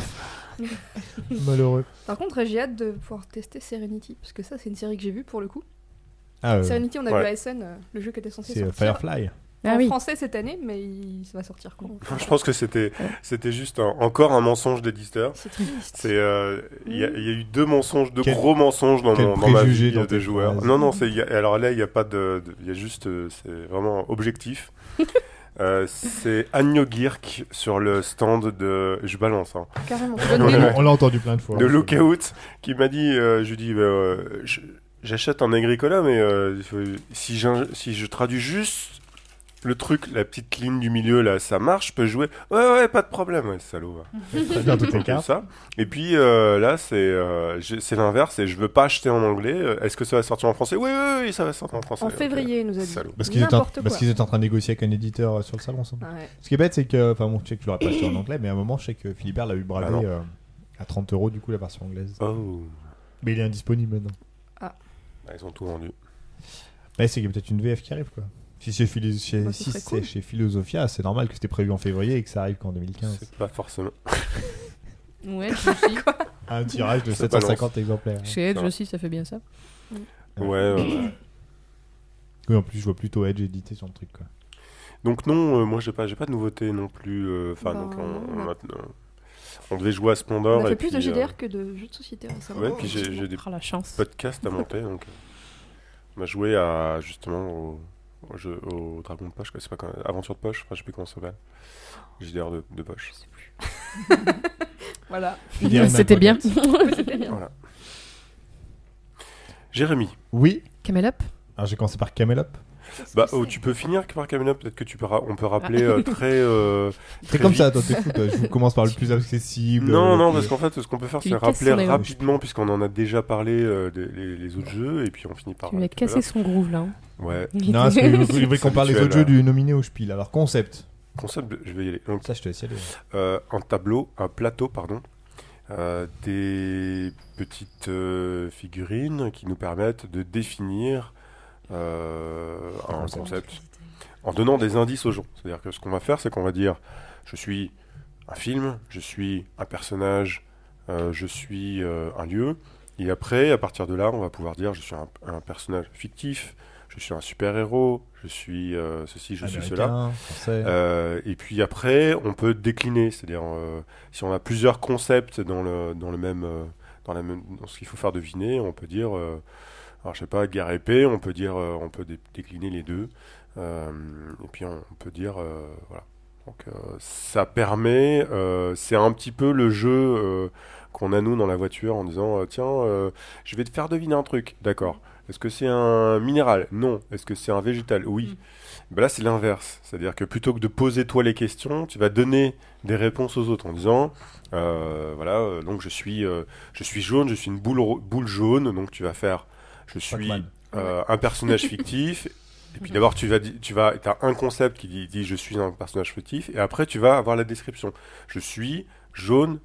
Malheureux.
Par contre, j'ai hâte de pouvoir tester Serenity, parce que ça, c'est une série que j'ai vue pour le coup.
Ah, euh,
Serenity, on a
ouais.
vu à SN, euh, le jeu qui était censé
c'est euh,
sortir
Firefly.
Ah
en
oui.
français cette année, mais il... ça va sortir quand
Je pense que c'était, c'était juste un- encore un mensonge d'éditeur.
C'est triste.
C'est, euh, il y, a- il y a eu deux mensonges, deux
Quel-
gros mensonges dans, mon, dans ma vie
dans
de
tes
joueur.
phrases.
Non, non, y a- alors là, il n'y a pas de, il y a juste, euh, c'est vraiment objectif. Euh, c'est Agno Girk sur le stand de, je balance, hein,
Carrément.
Ouais,
des.
On l'a entendu plein de fois.
de Lookout, qui m'a dit, euh, je lui dis, bah, euh, j'achète un Agricola, mais euh, si, si je traduis juste le truc, la petite ligne du milieu là, ça marche, je peux jouer. Ouais, ouais, pas de problème, ouais, salaud.
Très bien cartes.
ça. Et puis euh, là, c'est euh, c'est l'inverse, et je veux pas acheter en anglais. Euh, Est-ce que ça va sortir en français? Oui, oui, oui, ça va sortir en français.
En février, nous a dit.
Salaud.
Parce qu'ils étaient, en-
N'importe
parce
quoi.
qu'ils étaient en train de négocier avec un éditeur sur le salon. ça.
Ah ouais.
Ce qui est bête, c'est que. Enfin bon, je sais que tu l'auras pas acheté en anglais, mais à un moment, je sais que Philibert l'a eu
Ah
bravé euh, à 30 euros, du coup, la version anglaise.
Oh,
Mais il est indisponible maintenant.
Ah, ils ont tout vendu.
C'est qu'il y a peut-être une VF qui arrive, quoi. Si c'est philo- chez,
Bah,
si
cool.
chez Philosophia, c'est normal que c'était prévu en février et que ça arrive qu'en 2015.
C'est pas forcément.
Ouais, je aussi.
Un tirage de
Ça
750 exemplaires.
Chez Edge aussi, ça fait bien ça.
Ouais. ouais.
Oui, en plus, je vois plutôt Edge édité sur le truc, quoi.
Donc non, euh, moi j'ai pas, j'ai pas de nouveauté non plus. euh, Enfin,
Bah,
donc on, on
a-
euh, on devait jouer à Splendor.
On a
et
fait plus de
euh,
GDR que de jeux de société récemment.
Ouais, puis j'ai des
la chance.
podcast à monter. donc, on a joué à justement au, au jeu, au Dragon de poche, quoi, c'est pas quand Aventure de poche, enfin, je sais plus comment ça s'appelle. JDR de, de poche.
Voilà.
C'était bien.
C'était bien.
Voilà. Jérémy,
Oui.
Camel Up
Alors, j'ai commencé par Camel Up.
Bah, oh, tu peux finir par Camilla, peut-être que tu peux ra- on peut rappeler euh, très. euh, très
comme
vite.
ça, toi, t'es fou, toi. Je vous commence par le plus accessible.
Non,
euh,
non, parce qu'en fait, ce qu'on peut faire,
Tu
c'est
lui casses
rappeler rapidement, puisqu'on en a déjà parlé euh, des les, les autres jeux, et puis on finit par.
Tu lui as
euh,
cassé son groove là. hein.
Ouais,
Non, parce que qu'on parle des autres jeux du nominé au Spiel. Alors, concept.
concept, je vais y aller. Donc,
Ça, je te laisse y aller.
euh, un tableau, un plateau, pardon, euh, des petites euh, figurines qui nous permettent de définir euh, un concept en donnant des indices aux gens. C'est-à-dire que ce qu'on va faire, c'est qu'on va dire je suis un film, je suis un personnage, euh, je suis euh, un lieu. Et après, à partir de là, on va pouvoir dire je suis un, un personnage fictif, je suis un super-héros, je suis euh, ceci, je suis cela. Euh, et puis après, on peut décliner, c'est-à-dire euh, si on a plusieurs concepts dans le dans le même dans la même dans ce qu'il faut faire deviner, on peut dire, alors je sais pas, guerre épée, on peut dire, euh, on peut dé- décliner les deux, Euh, et puis on, peut dire, euh, voilà. Donc ça permet, c'est un petit peu le jeu qu'on a nous dans la voiture en disant, tiens, je vais te faire deviner un truc, d'accord. Est-ce que c'est un minéral? Non. Est-ce que c'est un végétal? Oui. Ben là, c'est l'inverse. C'est-à-dire que plutôt que de poser toi les questions, tu vas donner des réponses aux autres en disant, euh, voilà, euh, donc je suis, euh, je suis jaune, je suis une boule jaune, donc tu vas faire, je suis euh, un personnage fictif. Et puis d'abord, tu vas, tu vas, as un concept qui dit, dit je suis un personnage fictif, et après tu vas avoir la description. Je suis jaune,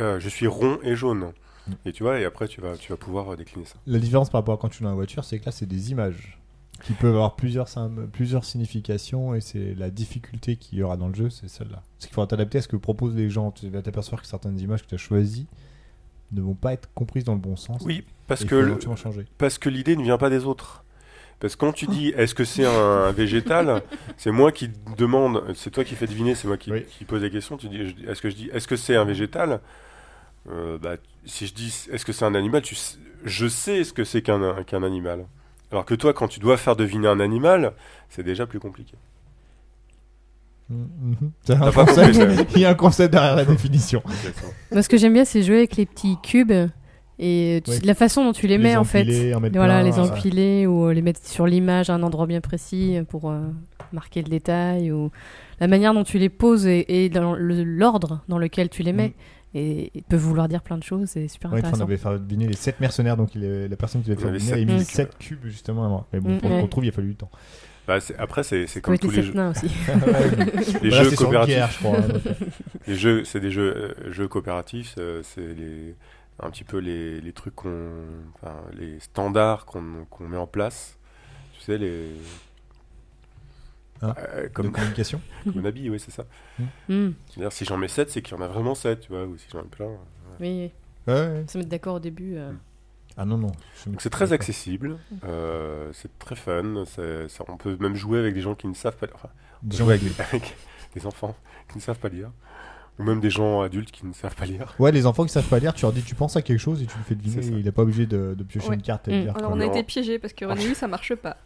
euh, je suis rond et jaune. Et tu vois, et après tu vas, tu vas pouvoir euh, décliner ça.
La différence par rapport à quand tu es dans la voiture, c'est que là, c'est des images qui peuvent avoir plusieurs, significations et c'est la difficulté qu'il y aura dans le jeu, c'est celle-là. Parce qu'il faudra t'adapter à ce que proposent les gens. Tu vas t'apercevoir que certaines images que tu as choisies ne vont pas être comprises dans le bon sens.
Oui, parce que le-. Parce que l'idée ne vient pas des autres. Parce que quand tu dis est-ce que c'est un végétal, c'est moi qui demande, c'est toi qui fais deviner, c'est moi qui,
Oui.
qui pose la question. Tu dis est-ce que je dis est-ce que c'est un végétal Euh, bah, Si je dis est-ce que c'est un animal, tu sais- je sais ce que c'est qu'un qu'un animal. Alors que toi, quand tu dois faire deviner un animal, c'est déjà plus compliqué.
Mhm. C'est un concept-. Il y a un concept derrière la définition.
Moi, ce que j'aime bien, c'est jouer avec les petits cubes et tu-
Ouais.
la façon dont tu les mets en fait.
en
Voilà,
plein,
les
euh,
empiler ou euh, les mettre sur l'image à un endroit bien précis pour euh, marquer le détail ou la manière dont tu les poses et, et dans le- l'ordre dans lequel tu les mets.
Mm.
Et peuvent vouloir dire plein de choses, c'est super
Ouais, on
intéressant.
avait fait deviner les 7 mercenaires, donc il est- la personne qui devait faire deviner a
sept
mis
cubes.
7 cubes justement. Mais bon,
Mm,
pour
ouais.
qu'on trouve, il a fallu du temps.
Bah, après, c'est comme tous
les
jeux.
aussi.
Les
Voilà,
jeux coopératifs.
guerre, je crois. hein.
Les jeux, c'est des jeux, euh, jeux coopératifs, euh, c'est les, un petit peu les, les trucs qu'on, enfin, les standards qu'on qu'on met en place. Tu sais, les.
Hein
Euh,
de
comme,
communication.
comme un habit, oui, c'est ça.
Mm.
C'est-à-dire, si j'en mets 7, c'est qu'il y en a vraiment 7, tu vois, ou si j'en mets plein.
Oui,
Ouais, ouais.
se mettre d'accord au début. euh.
Ah non, non.
c'est très accessible, euh, c'est très fun, ça- on peut même jouer avec des gens qui ne savent pas lire. Enfin, on jouer
avec
avec des enfants qui ne savent pas lire. Ou même des gens adultes qui ne savent pas lire.
Ouais, les enfants qui savent pas lire, tu leur dis, tu penses à quelque chose et tu le fais deviner. Il n'est pas obligé de, de piocher
Ouais.
une carte et de
Mm.
Alors on a
Non.
été piégés parce que René, lui, ça marche pas.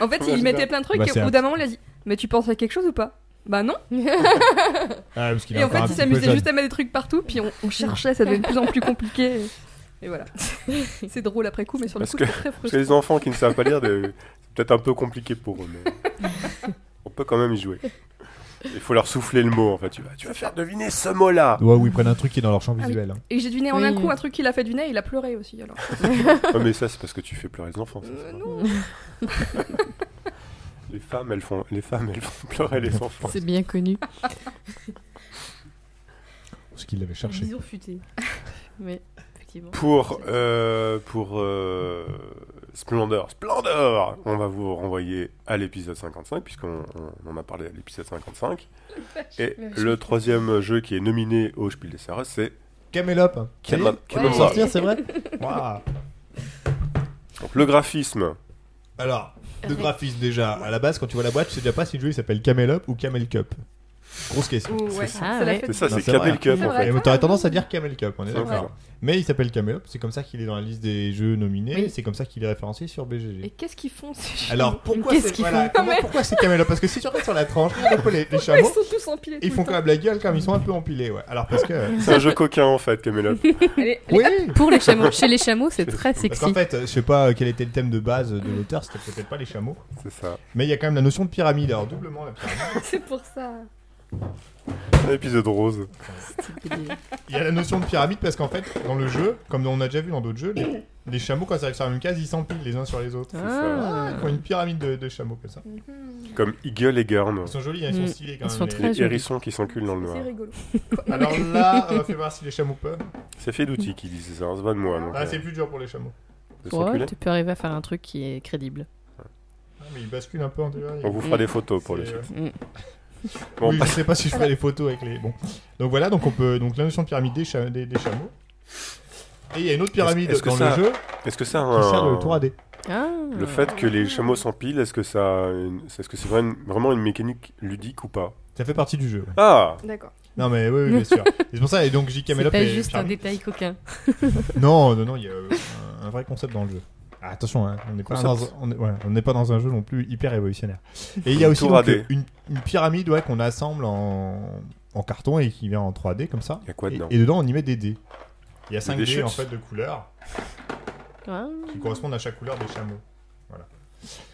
En fait, il mettait plein de trucs
Bah,
et au bout
un-
d'un moment, il a dit Mais tu penses à quelque chose ou pas? Bah non.
Ah, parce
Et en fait, il s'amusait juste à mettre des trucs partout, puis on, on cherchait, ça devenait de plus en plus compliqué. Et voilà. C'est drôle après coup, mais sur le
Parce
coup,
que-
c'est très
Parce que
frustrant.
les enfants qui ne savent pas lire, c'est peut-être un peu compliqué pour eux, mais on peut quand même y jouer. Il faut leur souffler le mot, en fait. Tu vas, tu vas faire deviner ce mot-là.
Ouais, ou ils prennent un truc qui est dans leur champ
Ah oui.
visuel. hein.
Et j'ai deviné en
Oui.
un coup un truc qu'il a fait deviner, il a pleuré aussi. Alors.
Ouais, mais ça, c'est parce que tu fais pleurer les enfants. ça,
Euh, non.
Les femmes, elles font, les femmes, elles font pleurer les enfants.
C'est bien connu.
Parce qu'il l'avait cherché.
Vision futée. Oui, effectivement.
Pour, euh, pour euh, Splendor, Splendor, on va vous renvoyer à l'épisode 55, puisqu'on on en a parlé à l'épisode 55. Et le troisième jeu qui est nominé au Spiel des Jahres, c'est
Camelop. Vient de sortir, c'est vrai Waouh.
donc, le graphisme.
Alors, le graphisme déjà. À la base, quand tu vois la boîte, tu sais déjà pas si le jeu il s'appelle Camelop ou Camel Cup. Grosse question.
Ouais,
C'est
ça. Ah,
C'est ça. Camel Cup, en fait.
Et t'aurais tendance à dire Camel Cup, on est d'accord. Mais il s'appelle Camelop, c'est comme ça qu'il est dans la liste des jeux nominés,
Oui.
c'est comme ça qu'il est référencé sur BGG.
Et qu'est-ce qu'ils font ces chameaux
Alors pourquoi c'est voilà,
Ah, mais-
pourquoi c'est Camelop Parce que si tu regardes sur la tranche, regarde un peu les, les
Ils
chameaux,
sont tous empilés.
ils
tout
font quand même la gueule comme ils sont un peu empilés, ouais. Alors parce que
C'est un jeu coquin, en fait,
temps. Allez,
oui,
Pour les chameaux, chez les chameaux, c'est très
parce
sexy.
qu'en fait, euh, je sais pas quel était le thème de base de l'auteur, c'était peut-être pas les chameaux,
C'est ça.
mais il y a quand même la notion de pyramide, alors doublement la pyramide.
c'est pour ça.
Un épisode rose.
Il y a la notion de pyramide parce qu'en fait, dans le jeu, comme on a déjà vu dans d'autres jeux, les, les chameaux, quand ils arrivent sur la même case, ils s'empilent les uns sur les autres.
Ah.
Ils font une pyramide de, de chameaux comme ça.
Comme Eagle et Gurn.
Ils sont jolis, hein, ils sont
Mm.
stylés quand
Ils
même.
sont
les-
très
Les
jolis.
hérissons qui s'enculent dans le noir.
C'est rigolo.
Alors là, on va faire voir si les chameaux peuvent.
C'est fait d'outils qui disent ça, c'est pas de moi. Donc,
Ah,
euh,
c'est plus dur pour les chameaux.
de
Ouais,
s'enculer.
tu peux arriver à faire un truc qui est crédible.
Ah, mais ils basculent un peu en dehors.
On vous fera des photos pour le
C'est-
site.
Mm.
Bon,
oui, je sais pas si je ferai les photos avec les. Bon. Donc voilà, donc on peut. Donc la notion de pyramide des, cha- des, des chameaux. Et il y a une autre pyramide
est-ce que
dans
ça-
le jeu
Est-ce que ça a
qui sert
un...
de tour AD.
Ah.
Le fait que les chameaux s'empilent, est-ce que ça, a une- est-ce que c'est vraiment une- vraiment une mécanique ludique ou pas?
Ça fait partie du jeu. ouais.
Ah,
D'accord.
Non mais oui, oui, bien sûr. Et c'est pour ça, et donc J.
C'est pas
et
juste un
pyramide.
détail coquin.
Non, non, non, il y a euh, un, un vrai concept dans le jeu. Ah, attention, hein, on n'est pas, dans,
Concept.
on est- ouais, on n'est pas dans un jeu non plus hyper révolutionnaire. Et il y a aussi donc,
AD.
une, une pyramide ouais, qu'on assemble en, en carton et qui vient en 3D comme ça.
il y a quoi
Et,
dedans
et dedans, on y met des dés. Il y a 5
des
dés
chutes.
en fait de couleurs
Ah.
qui correspondent à chaque couleur des chameaux.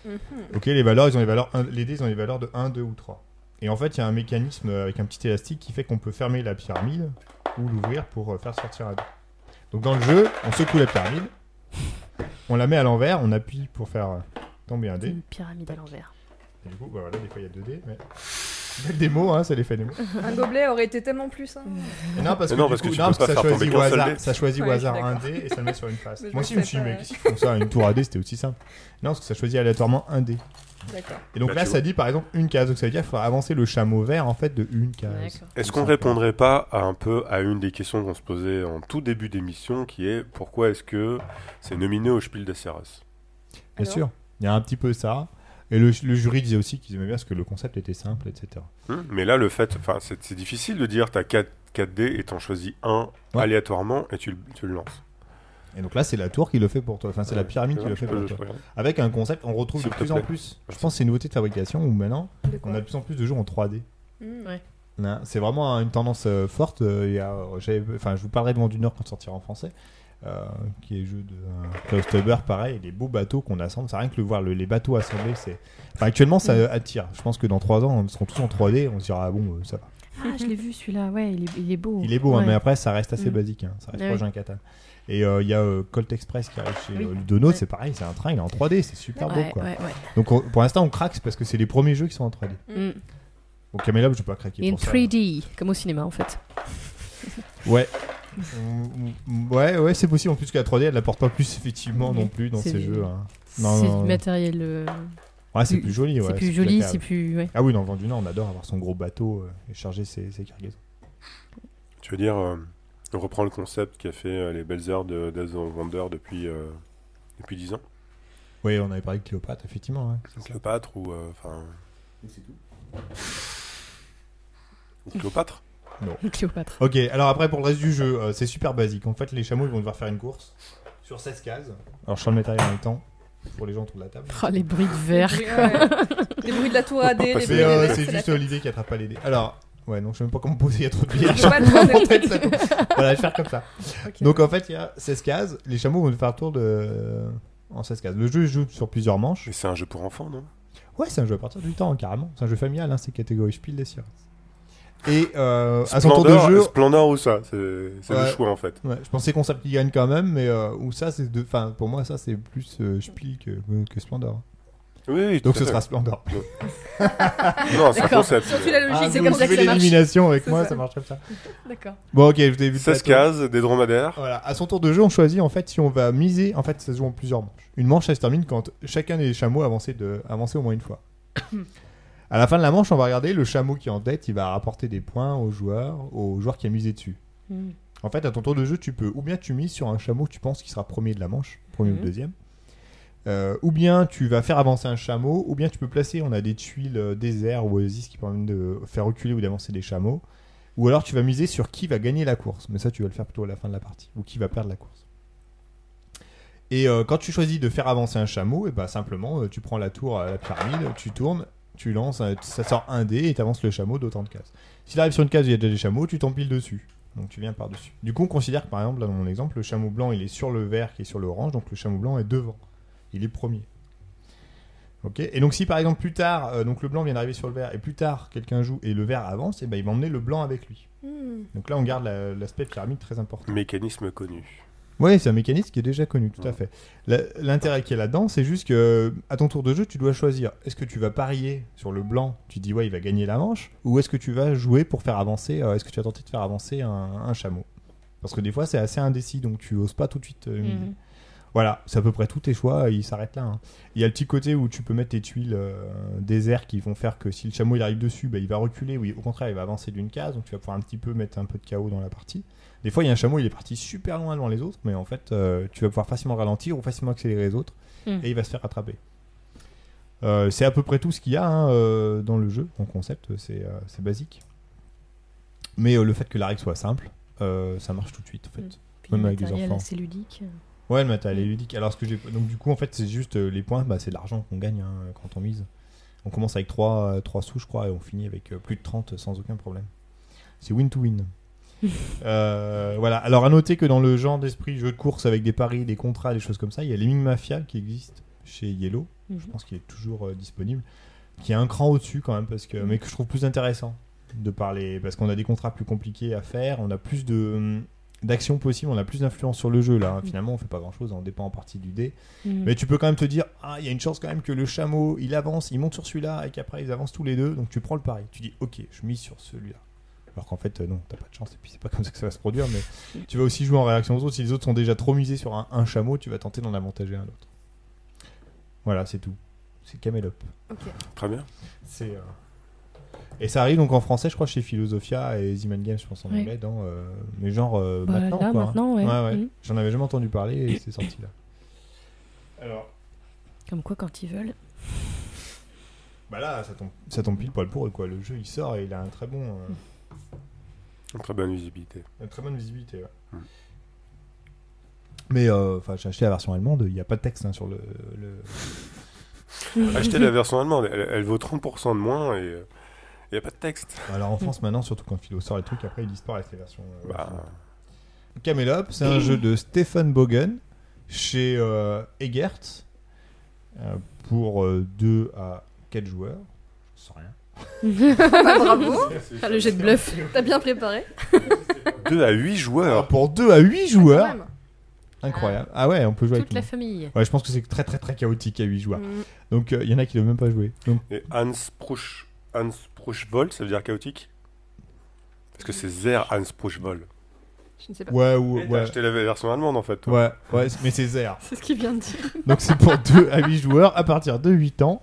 Mhm.
Ok, les valeurs, ils ont les valeurs, un- les dés, ils ont les valeurs de 1, 2 ou 3. Et en fait, il y a un mécanisme avec un petit élastique qui fait qu'on peut fermer la pyramide ou l'ouvrir pour euh, faire sortir un dé. Donc dans le jeu, on secoue la pyramide, on la met à l'envers, on appuie pour faire tomber un dé.
Une pyramide à l'envers.
Et du coup, bah voilà, des fois il y a deux dés, mais. Belle démo, hein, ça les fait démo.
Un gobelet aurait été tellement plus simple.
Et non, parce que,
non, parce
coup,
que tu
non,
peux
parce que
pas
ça
faire
choisit
tomber
au
qu'un seul
hasard,
dé.
ça choisit au
Ouais,
hasard un dé et ça le met sur une face. Moi aussi, je me suis dit, mais qu'est-ce qu'ils font ça Une tour à dé, c'était aussi simple. Non, parce que ça choisit aléatoirement un dé.
D'accord.
Et donc
Bah,
là, ça dit par exemple une case. Donc ça veut dire qu'il faut avancer le chameau vert en fait de une case.
Est-ce qu'on
ça.
répondrait pas à un peu à une des questions qu'on se posait en tout début d'émission, qui est pourquoi est-ce que c'est nominé au Spiel des Jahres
Bien sûr. Il y a un petit peu ça. Et le, le jury disait aussi qu'ils aimaient bien parce que le concept était simple, etc.
Hmm, Mais là, le fait, enfin, c'est difficile de dire t'as 4, 4 dés et t'en choisis un
Ouais.
aléatoirement et tu, le- tu le lances.
Et donc là, c'est la tour qui le fait pour toi. Enfin, c'est la pyramide qui le fait pour toi.
peux-
Avec un concept, on retrouve de plus en plus. Je pense que c'est une nouveauté de fabrication où maintenant, on a de plus en plus de jeux en 3D.
Mhm.
Ouais.
Hein, C'est vraiment une tendance euh, forte. euh, il y a, euh, enfin, je vous parlerai de Vent du Nord quand sortira en français, qui est jeu de euh, Klaus Teuber, pareil, les beaux bateaux qu'on assemble. C'est rien que le voir le- les bateaux assemblés, c'est. Enfin, actuellement, ça euh, attire. Je pense que dans 3 ans, on seront tous en 3D. On se dira ah bon, euh, ça va.
Ah, je l'ai vu celui-là, ouais, il est, il est beau.
Il est beau, hein, mais après, ça reste assez
Mm.
basique. hein, Ça reste
Ah
proche
oui.
d'un Catan. Et euh, il y a euh, Colt Express qui arrive chez
Oui.
euh, Ludono,
Ouais.
c'est pareil, c'est un train, il est en 3D, c'est super beau quoi. Donc on- pour l'instant, on craque parce que c'est les premiers jeux qui sont en 3D.
Mm.
Donc Camelot, je peux pas craquer
in
pour ça.
3D, comme au cinéma en fait.
Ouais. Mm, mm, ouais, ouais, c'est possible. En plus que la 3D, elle n'apporte pas plus effectivement non plus dans
C'est
ces
des-
jeux. hein. Non,
C'est
non,
du matériel. euh,
Ouais, c'est
plus-
joli. Ouais,
c'est plus joli, c'est plus. Ouais.
Ah oui, dans le Vent du Nord, on adore avoir son gros bateau euh, et charger ses, ses cargaisons.
Tu veux dire, euh, on reprend le concept qui a fait euh, les belles heures de Death of Wonder depuis, euh, depuis 10 ans?
Oui, on avait parlé de Cléopâtre, effectivement. Ouais, c'est ça.
Cléopâtre ou. euh, Enfin. Ou Cléopâtre?
Cléopâtre.
Ok, alors après pour le reste du jeu, euh, c'est super basique. En fait, les chameaux ils vont devoir faire une course sur 16 cases. Alors je sors le matériel en même temps pour les gens autour de la table.
Oh, les bruits de verre.
Les bruits, ouais. Les bruits de la tour AD, les bruits
Mais euh,
des
c'est juste
fête.
l'idée qui attrape pas les dés. Alors, ouais, donc je sais même pas comment poser, il y a trop de tombe. Voilà, je vais faire comme ça.
Ok.
Donc en fait, il y a 16 cases. Les chameaux vont faire le tour de... en 16 cases. Le jeu il joue sur plusieurs manches.
Mais c'est un jeu pour enfants, non?
Ouais, c'est un jeu à partir du temps, carrément. C'est un jeu familial, hein, c'est catégorie Spiel des Sierras. Et euh, à son tour de
Splendor,
jeu,
Splendor ou ça? C'est le choix en fait.
Ouais, je pensais concept qui gagne quand même, mais euh, ou ça c'est de, enfin pour moi ça c'est plus euh, Spiel que, que Splendor.
Oui, oui,
Donc ce
à
sera. Splendor.
Non, c'est un
D'accord.
concept.
Surtout la logique,
Ah,
c'est comme ça que ça marche.
l'élimination avec
C'est
moi,
ça.
ça marche comme ça.
D'accord.
Bon, ok, je vous ai vu. le
16
plateau.
cases, des dromadaires.
Voilà, à son tour de jeu, on choisit en fait si on va miser. En fait, ça se joue en plusieurs manches. Une manche, ça se termine quand chacun des chameaux a avancé, de, avancé au moins une fois. à la fin de la manche, on va regarder le chameau qui est en tête, il va rapporter des points au joueur, au joueur qui a misé dessus.
Mm.
En fait, à ton tour de jeu, tu peux ou bien tu mises sur un chameau que tu penses qui sera premier de la manche, premier ou deuxième. Euh, ou bien tu vas faire avancer un chameau, ou bien tu peux placer, on a des tuiles euh, désert ou oasis qui permettent de faire reculer ou d'avancer des chameaux. Ou alors tu vas miser sur qui va gagner la course, mais ça tu vas le faire plutôt à la fin de la partie, ou qui va perdre la course. Et euh, quand tu choisis de faire avancer un chameau, et bah simplement euh, tu prends la tour à la pyramide, tu tournes, tu lances, ça sort un dé et tu avances le chameau d'autant de cases. S'il arrive sur une case où il y a déjà des chameaux, tu t'empiles dessus. Donc tu viens par-dessus. Du coup, on considère que par exemple, là dans mon exemple, le chameau blanc il est sur le vert qui est sur l'orange, donc le chameau blanc est devant. Il est premier. Ok Et donc si par exemple plus tard, euh, donc le blanc vient d'arriver sur le vert et plus tard quelqu'un joue et le vert avance, et ben il va emmener le blanc avec lui.
Hmm.
Donc là on garde la- l'aspect pyramide très important.
Mécanisme connu.
Oui, c'est un mécanisme qui est déjà connu, tout à fait. L'intérêt qu'il y a là-dedans, c'est juste que à ton tour de jeu, tu dois choisir est-ce que tu vas parier sur le blanc, tu dis ouais, il va gagner la manche, ou est-ce que tu vas jouer pour faire avancer, euh, est-ce que tu vas tenter de faire avancer un, un chameau? Parce que des fois, c'est assez indécis, donc tu oses pas tout de suite. euh. Voilà, c'est à peu près tous tes choix, ils s'arrêtent là. hein. Il y a le petit côté où tu peux mettre tes tuiles euh, désert qui vont faire que si le chameau il arrive dessus, bah, il va reculer, oui, au contraire, il va avancer d'une case, donc tu vas pouvoir un petit peu mettre un peu de chaos dans la partie. Des fois, il y a un chameau, il est parti super loin devant les autres, mais en fait, euh, tu vas pouvoir facilement ralentir ou facilement accélérer les autres,
Mm.
et il va se faire rattraper. Euh, c'est à peu près tout ce qu'il y a hein, euh, dans le jeu, en concept, c'est euh, c'est basique. Mais le fait que la règle soit simple, ça marche tout de suite, en fait.
Mm. Puis
Même
le
avec des enfants.
assez ludique.
Ouais, le matériel est ludique. Alors, ce que j'ai. Donc, du coup, en fait, c'est juste euh, les points, bah, c'est de l'argent qu'on gagne hein, quand on mise. On commence avec 3, sous, je crois, et on finit avec euh, plus de 30 sans aucun problème. C'est win to win. Euh, voilà. Alors, à noter que dans le genre d'esprit jeu de course avec des paris, des contrats, des choses comme ça, il y a l'Eming Mafia qui existe chez Yellow.
Mhm.
Je pense qu'il est toujours euh, disponible. Qui est un cran au-dessus quand même, parce que, mais que je trouve plus intéressant de parler. Parce qu'on a des contrats plus compliqués à faire, on a plus de. D'actions possibles, on a plus d'influence sur le jeu là. Finalement, on fait pas grand chose, on dépend en partie du dé.
Mhm.
Mais tu peux quand même te dire, ah, il y a une chance quand même que le chameau, il avance, il monte sur celui-là, et qu'après ils avancent tous les deux, donc tu prends le pari. Tu dis, ok, je mise sur celui-là. Alors qu'en fait, euh, non, t'as pas de chance, et puis c'est pas comme ça que ça va se produire, mais tu vas aussi jouer en réaction aux autres. Si les autres sont déjà trop misés sur un, un chameau, tu vas tenter d'en avantager un autre. Voilà, c'est tout. C'est Camelop.
Très bien.
C'est. euh, Et ça arrive donc en français, je crois, chez Philosophia et Ziman Games, je pense en
Ouais.
anglais, dans. euh, Mais genre euh,
Bah,
maintenant,
là,
quoi. hein.
maintenant, ouais. Mhm.
J'en avais jamais entendu parler et c'est sorti là. Alors.
Comme quoi, quand ils veulent.
Bah là, ça tombe, ça tombe pile poil pour eux, quoi. Le jeu, il sort et il a un très bon, euh,
Une très bonne visibilité.
une très bonne visibilité. ouais.
Mm.
Mais euh, enfin, j'ai acheté la version allemande. Il n'y a pas de texte hein, sur le. le-
Achetez la version allemande, elle, elle vaut 30% de moins et il n'y a pas de texte.
Alors en France maintenant, surtout quand Philo sort les trucs, après ils disparaissent les versions. euh,
Bah.
Camelop, c'est un jeu de Stephen Bogen chez euh, Egert euh, pour 2 à 4 joueurs. Je sais rien.
Bah, bravo,
Ah, le jet de bluff.
t'as bien préparé.
2 à 8
Alors,
joueurs.
pour 2 à 8 joueurs,
Quand même.
incroyable. Ah ouais, on peut jouer avec
Toute
tout
la
le monde.
famille.
Ouais, je pense que c'est très très très chaotique à 8 joueurs.
Mm.
Donc il y en a qui ne doivent même pas jouer. Donc
Et Hans Prusch, Hans Pruschvoll, ça veut dire chaotique Parce que c'est Zer Hans Pruschvoll.
Je ne sais pas.
ouais ou
Et T'as
ouais.
acheté la version allemande en fait. toi.
Ouais, ouais, mais c'est Zer.
C'est ce qu'il vient de dire.
Donc c'est pour 2 à 8 joueurs à partir de 8 ans.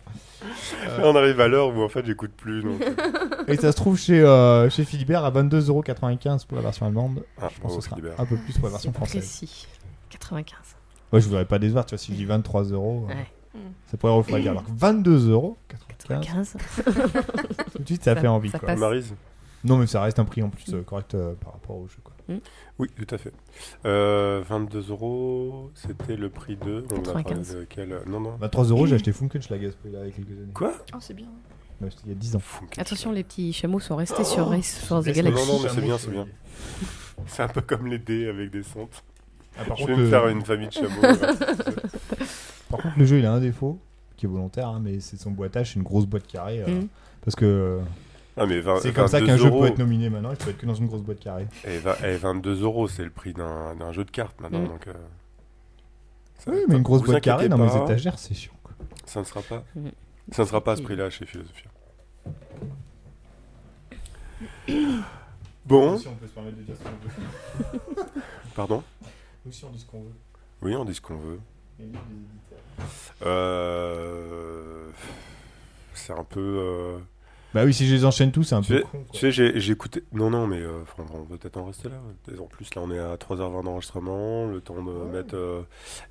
Là, on arrive à l'heure où en fait j'écoute plus. Donc...
Et ça se trouve chez, euh, chez Philibert à 22,95€ pour la version allemande.
Ah,
Je pense que ce sera
Philibert.
un peu plus pour la version française.
précis. 95.
Ouais, je voudrais pas décevoir, tu vois, si je dis 23 euros, euh,
Ouais.
Ça pourrait refroidir. Alors que 22 euros, 95,
95.
tout de suite ça,
Ça-
fait envie
ça
quoi.
passe.
Maryse
Non, mais ça reste un prix en plus euh, correct euh, par rapport au jeu quoi.
Oui, tout à fait. Euh, 22 euros, c'était le prix de. On a parlé
95.
de quel Non, non.
23 euros, j'ai acheté Funkenschlag à ce prix-là il y a quelques années.
Quoi?
Oh, c'est bien.
Ouais, c'était il y a 10 ans.
Attention, les petits chameaux sont restés sur Race for the Galaxy.
non, non, mais c'est bien, c'est bien. C'est un peu comme les dés avec des centres.
Ah, par,
Je
contre,
vais me faire une famille de chameaux. ouais.
Le jeu il a un défaut qui est volontaire, hein, mais c'est son boîtage, c'est une grosse boîte carrée. euh,
Mm.
Parce que
Ah, mais 20,
c'est comme ça
22
qu'un jeu peut être nominé maintenant, il peut être que dans une grosse boîte carrée.
Et, va- et 22 euros, c'est le prix d'un d'un jeu de cartes maintenant.
Mm.
Donc, euh, ça-
Oui, mais une grosse boîte carrée dans mes étagères, c'est chiant. Quoi.
Ça ne sera pas.
Mm.
Ça ne sera pas à ce prix-là chez Philosophia. Bon,
Si on peut se permettre de dire ce qu'on veut.
pardon?
Nous aussi on dit ce qu'on veut.
Oui, on dit ce qu'on veut.
Éditeurs.
Euh, C'est un peu. euh,
Bah oui, si je les enchaîne tous, c'est un
Tu
peu
sais,
con.
tu sais, j'ai j'ai écouté. Non, non, mais euh, on va peut-être en rester là. En plus, là, on est à 3h20 d'enregistrement. Le temps de mettre euh,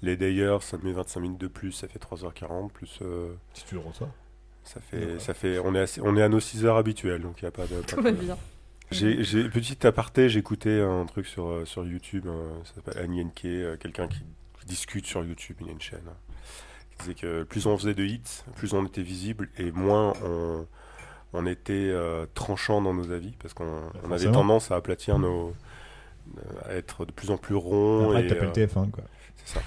les Dayers, ça met 25 minutes de plus, ça fait 3h40. Plus, euh,
Si tu le reçois.
ça fait. Ça fait on, est assez- on est à nos 6 heures habituelles, donc il n'y a pas de. pas
Tout
de-
va bien.
J'ai, j'ai- petit aparté, j'écoutais un truc sur, sur YouTube, euh, ça s'appelle Anyenke, euh, quelqu'un qui discute sur YouTube, il y a une chaîne. hein, qui disait que plus on faisait de hits, plus on était visible et moins on, on était euh, tranchant dans nos avis, parce qu'on on avait tendance à aplatir nos. à être de plus en plus rond.
Après,
et,
t'appelles
euh,
TF1, quoi.
c'est ça.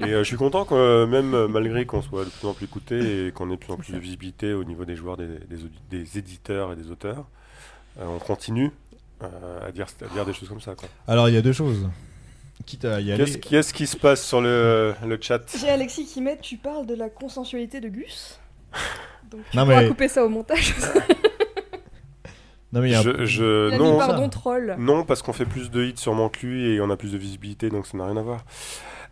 et euh, je suis content que euh, même euh, malgré qu'on soit de plus en plus écouté et qu'on ait de plus en plus de visibilité au niveau des joueurs, des, des, des éditeurs et des auteurs, euh, on continue euh, à, dire, à dire des choses comme ça. Quoi.
Alors, il y a deux choses. Quitte à y aller.
Qu'est-ce qu'est-ce qui se passe sur le, le chat
J'ai Alexis qui met Tu parles de la consensualité de Gus Donc tu
Non,
pourras
mais-
couper ça au montage.
Non, mais il y a un-
Je, je-
Il a
non,
mis pardon troll.
non, parce qu'on fait plus de hits sûrement que lui et on a plus de visibilité, donc ça n'a rien à voir.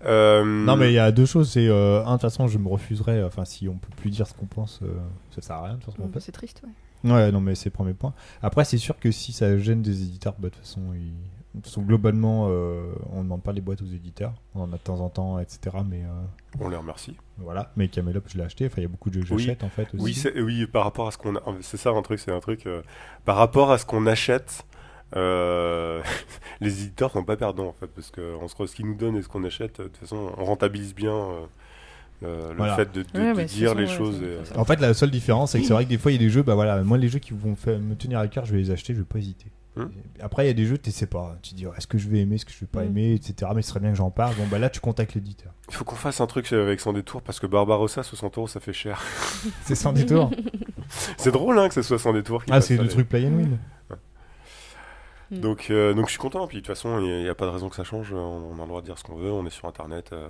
Euh,
Non, mais il y a deux choses. C'est euh, un, de toute façon, je me refuserai. Enfin, si on peut plus dire ce qu'on pense, euh, ça sert à rien de toute façon. en fait.
C'est triste, ouais.
Ouais, non, mais c'est le premier point. Après, c'est sûr que si ça gêne des éditeurs, bah, de toute façon, ils- de toute façon, globalement, euh, on ne demande pas les boîtes aux éditeurs. On en a de temps en temps, etc. Mais euh,
On les remercie.
voilà. Mais Camelot, je l'ai acheté. Enfin, il y a beaucoup de jeux que
Oui.
j'achète en fait aussi.
Oui, c'est- oui, par rapport à ce qu'on a, c'est ça un truc, c'est un truc. euh, par rapport à ce qu'on achète, euh, les éditeurs sont pas perdants en fait, parce que on se, ce qu'ils nous donnent et ce qu'on achète, de toute façon, on rentabilise bien euh, le, le
Voilà.
fait de, de-
Ouais,
de
bah,
dire les choses. et,
En fait, la seule différence, c'est que c'est vrai que des fois, il y a des jeux, bah voilà, moi, les jeux qui vont me tenir à cœur, je vais les acheter, je vais pas hésiter. Et Après, il y a des jeux, tu sais pas. Tu te dis, oh, est-ce que je vais aimer, est-ce que je vais pas
Hmm.
aimer, etc. Mais ce serait bien que j'en parle. Bon, bah là, tu contactes l'éditeur.
Il faut qu'on fasse un truc avec son détour parce que Barbarossa 60 euros ça fait cher.
C'est sans détour.
C'est drôle hein, que ce soit sans détour. qu'il
ah, c'est le truc play and win.
Donc, euh, donc je suis content. Puis de toute façon, il n'y a, pas de raison que ça change. On, on a le droit de dire ce qu'on veut. On est sur Internet. euh,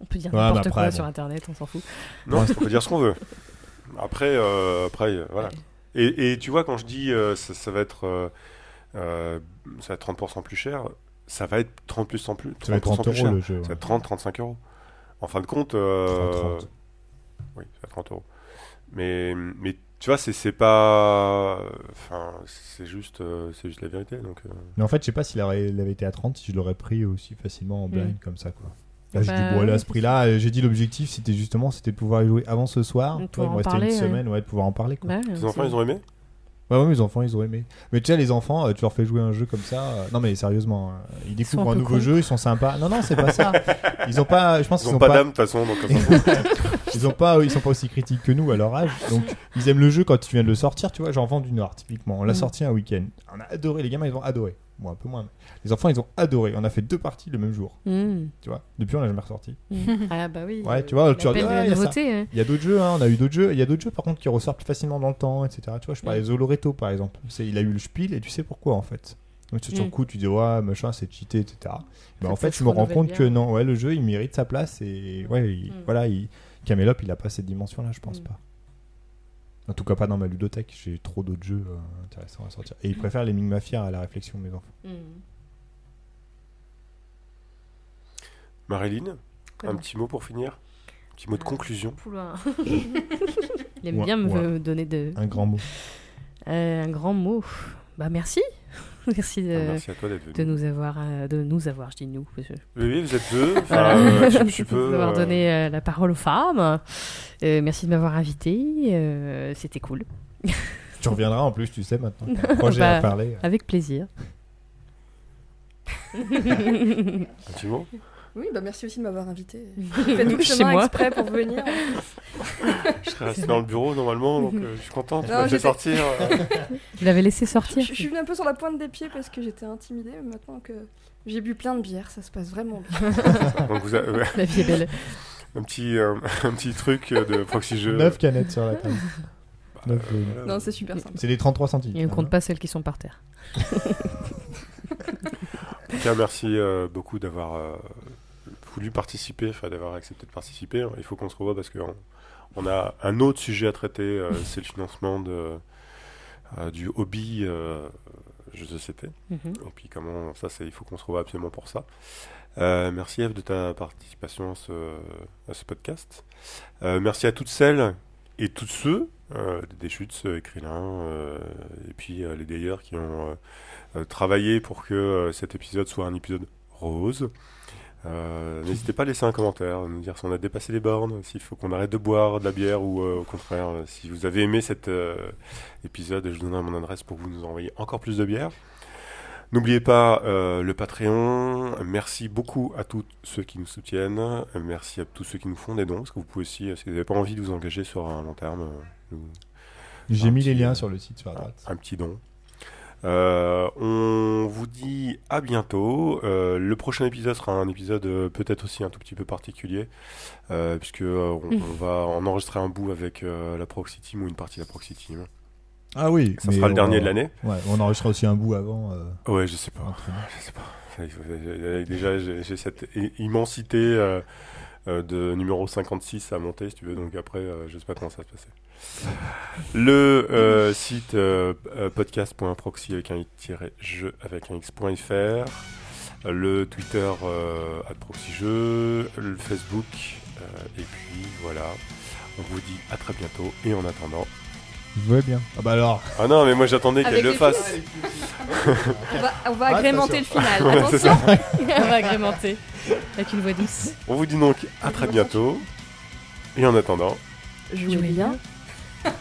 On peut dire
Ouais,
n'importe
mais
quoi sur internet, on s'en fout.
Non, on peut dire ce qu'on veut. Après, euh, après, euh, voilà. Et, et tu vois, quand je dis euh, ça, ça va être, euh, euh, ça va être 30% plus cher, ça va être 30 plus en plus,
Ça va être
30%
30
plus
euros
cher.
le jeu.
Ça va
ouais.
être 30, 35 euros. En fin de compte, euh,
30, 30.
oui, ça va être 30 euros. Mais, mais tu vois, c'est c'est pas, enfin, c'est juste, euh, c'est juste la vérité. Donc, euh,
Mais en fait, je sais pas s'il avait, il avait été à 30, si je l'aurais pris aussi facilement en blind
Mm.
comme ça, quoi. Là, j'ai
Bah,
dit, bon, là, à ce prix-là, euh, j'ai dit l'objectif, c'était justement, c'était de pouvoir y jouer avant ce soir.
De
Tu
pouvoir
vois, il me
en
restait une
parler, ouais.
semaine, ouais, de pouvoir en parler, quoi.
Ouais,
les
c'est-
enfants, ils ont aimé?
Ouais, ouais, mes enfants, ils ont aimé. Mais tu sais, les enfants, euh, tu leur fais jouer un jeu comme ça. euh, Non, mais sérieusement, euh, ils découvrent
un
nouveau jeu, ils sont sympas. Non, non, c'est pas ça. Ils ont pas, je pense
Ils
qu'ils
ont
ont
pas,
pas,
d'âme de toute façon, donc
ils ont pas, ils sont pas aussi critiques que nous à leur âge. Donc, ils aiment le jeu quand tu viens de le sortir. Tu vois, genre Vent du Nord, typiquement. On l'a
Mm.
sorti un week-end. On a adoré. Les gamins, ils ont adoré. Moi, un peu moins. mais Les enfants, ils ont adoré. On a fait deux parties le même jour.
Mm.
Tu vois. Depuis, on l'a jamais ressorti.
Mm. Ah bah oui.
Ouais, tu vois, tu regardes, ah, il
hein.
Il y a d'autres jeux, hein, on a eu d'autres jeux. Il y a d'autres jeux par contre qui ressortent plus facilement dans le temps, etc. Tu vois, je parlais
Mm.
de Zoloreto par exemple. C'est, il a eu le spiel et tu sais pourquoi en fait. Donc sur le coup, tu dis ouais, machin, c'est cheaté, etc. Ben, en fait, je me rends compte
bien.
que non, ouais, le jeu il mérite sa place et ouais, il- voilà, il... Camelot il a pas cette dimension là, je pense pas. En tout cas, pas dans ma ludothèque. J'ai trop d'autres jeux euh, intéressants à sortir. Et il préfère les Ming Mafia à la réflexion de mes enfants.
Mm.
Marilyn, un petit mot pour finir, un petit mot de
Euh,
conclusion?
Il aime
Ouais,
bien me
ouais.
donner de...
Un grand mot.
Euh, un grand mot. Bah merci. merci de,
Ah, Merci à toi d'être venu.
de nous avoir, euh, de nous avoir, je dis nous, parce que
Oui, oui, vous êtes deux. Enfin,
Voilà.
euh, tu, tu
de
peux.
nous avoir
euh,
donné euh, la parole aux femmes. Euh, merci de m'avoir invité. euh, C'était cool.
Tu reviendras en plus, tu sais maintenant. Un projet
Bah,
à parler.
Avec plaisir.
Un petit mot.
Oui, bah merci aussi de m'avoir invité. J'ai fait tout le chemin
moi.
exprès pour venir.
Je serais resté dans le bureau normalement, donc euh, je suis content. Tu
Non,
m'as fait
j'étais-
sortir. euh.
Je l'avais laissé sortir.
Je, je suis venue un peu sur la pointe des pieds parce que j'étais intimidée. mais Maintenant que j'ai bu plein de bière, ça se passe vraiment bien.
donc vous avez
La vie est belle.
un petit, euh, un petit truc euh, de proxy jeu.
9 canettes sur la table.
Bah, euh,
euh.
Non, c'est super simple.
C'est les 33 centimes.
Et on compte pas celles qui sont par terre.
En tout cas, merci euh, beaucoup d'avoir euh, voulu participer, enfin d'avoir accepté de participer. Il faut qu'on se revoie parce qu'on on a un autre sujet à traiter, euh, c'est le financement de, euh, du hobby jeux de société. Et puis comment ça, il faut qu'on se revoie absolument pour ça. Euh, merci Eve de ta participation à ce, à ce podcast. Euh, merci à toutes celles et tous ceux, euh, des chutes, Krillin, et puis les d'ailleurs qui ont travaillé pour que cet épisode soit un épisode rose. Euh, N'hésitez pas à laisser un commentaire, nous dire si on a dépassé les bornes, s'il faut qu'on arrête de boire de la bière ou euh, au contraire, euh, si vous avez aimé cet euh, épisode, je vous donnerai mon adresse pour que vous nous envoyer encore plus de bière. N'oubliez pas le Patreon. Merci beaucoup à tous ceux qui nous soutiennent. Merci à tous ceux qui nous font des dons. Parce que vous pouvez aussi, si vous n'avez pas envie de vous engager sur un long terme, nous-
J'ai mis
petit-
les liens sur le site sur la droite.
un petit don. Euh, on vous dit à bientôt. Euh, le prochain épisode sera un épisode euh, peut-être aussi un tout petit peu particulier, euh, puisque euh, on, on va en enregistrer un bout avec euh, la Proxy Team ou une partie de la Proxy Team.
Ah oui.
Ça sera le dernier de l'année.
Ouais, on enregistrera aussi un bout avant. euh,
Ouais, je sais pas. Je sais pas. Déjà, j'ai cette immensité euh, de numéro 56 à monter, si tu veux. Donc après, euh, je sais pas comment ça va se passer. Le euh, site euh, euh, podcast.proxy avec un i-jeu avec un x.fr. euh, Le Twitter euh, @proxyjeu, le Facebook euh, et puis voilà. On vous dit à très bientôt et en attendant.
Je vois bien. Ah bah alors.
Ah non, mais moi j'attendais qu'elle le fasse.
On va, on va
Ah,
agrémenter le final.
Ouais.
Attention.
On va agrémenter avec une voix douce.
On vous dit donc à très bientôt et en attendant.
Jouez bien.
bien.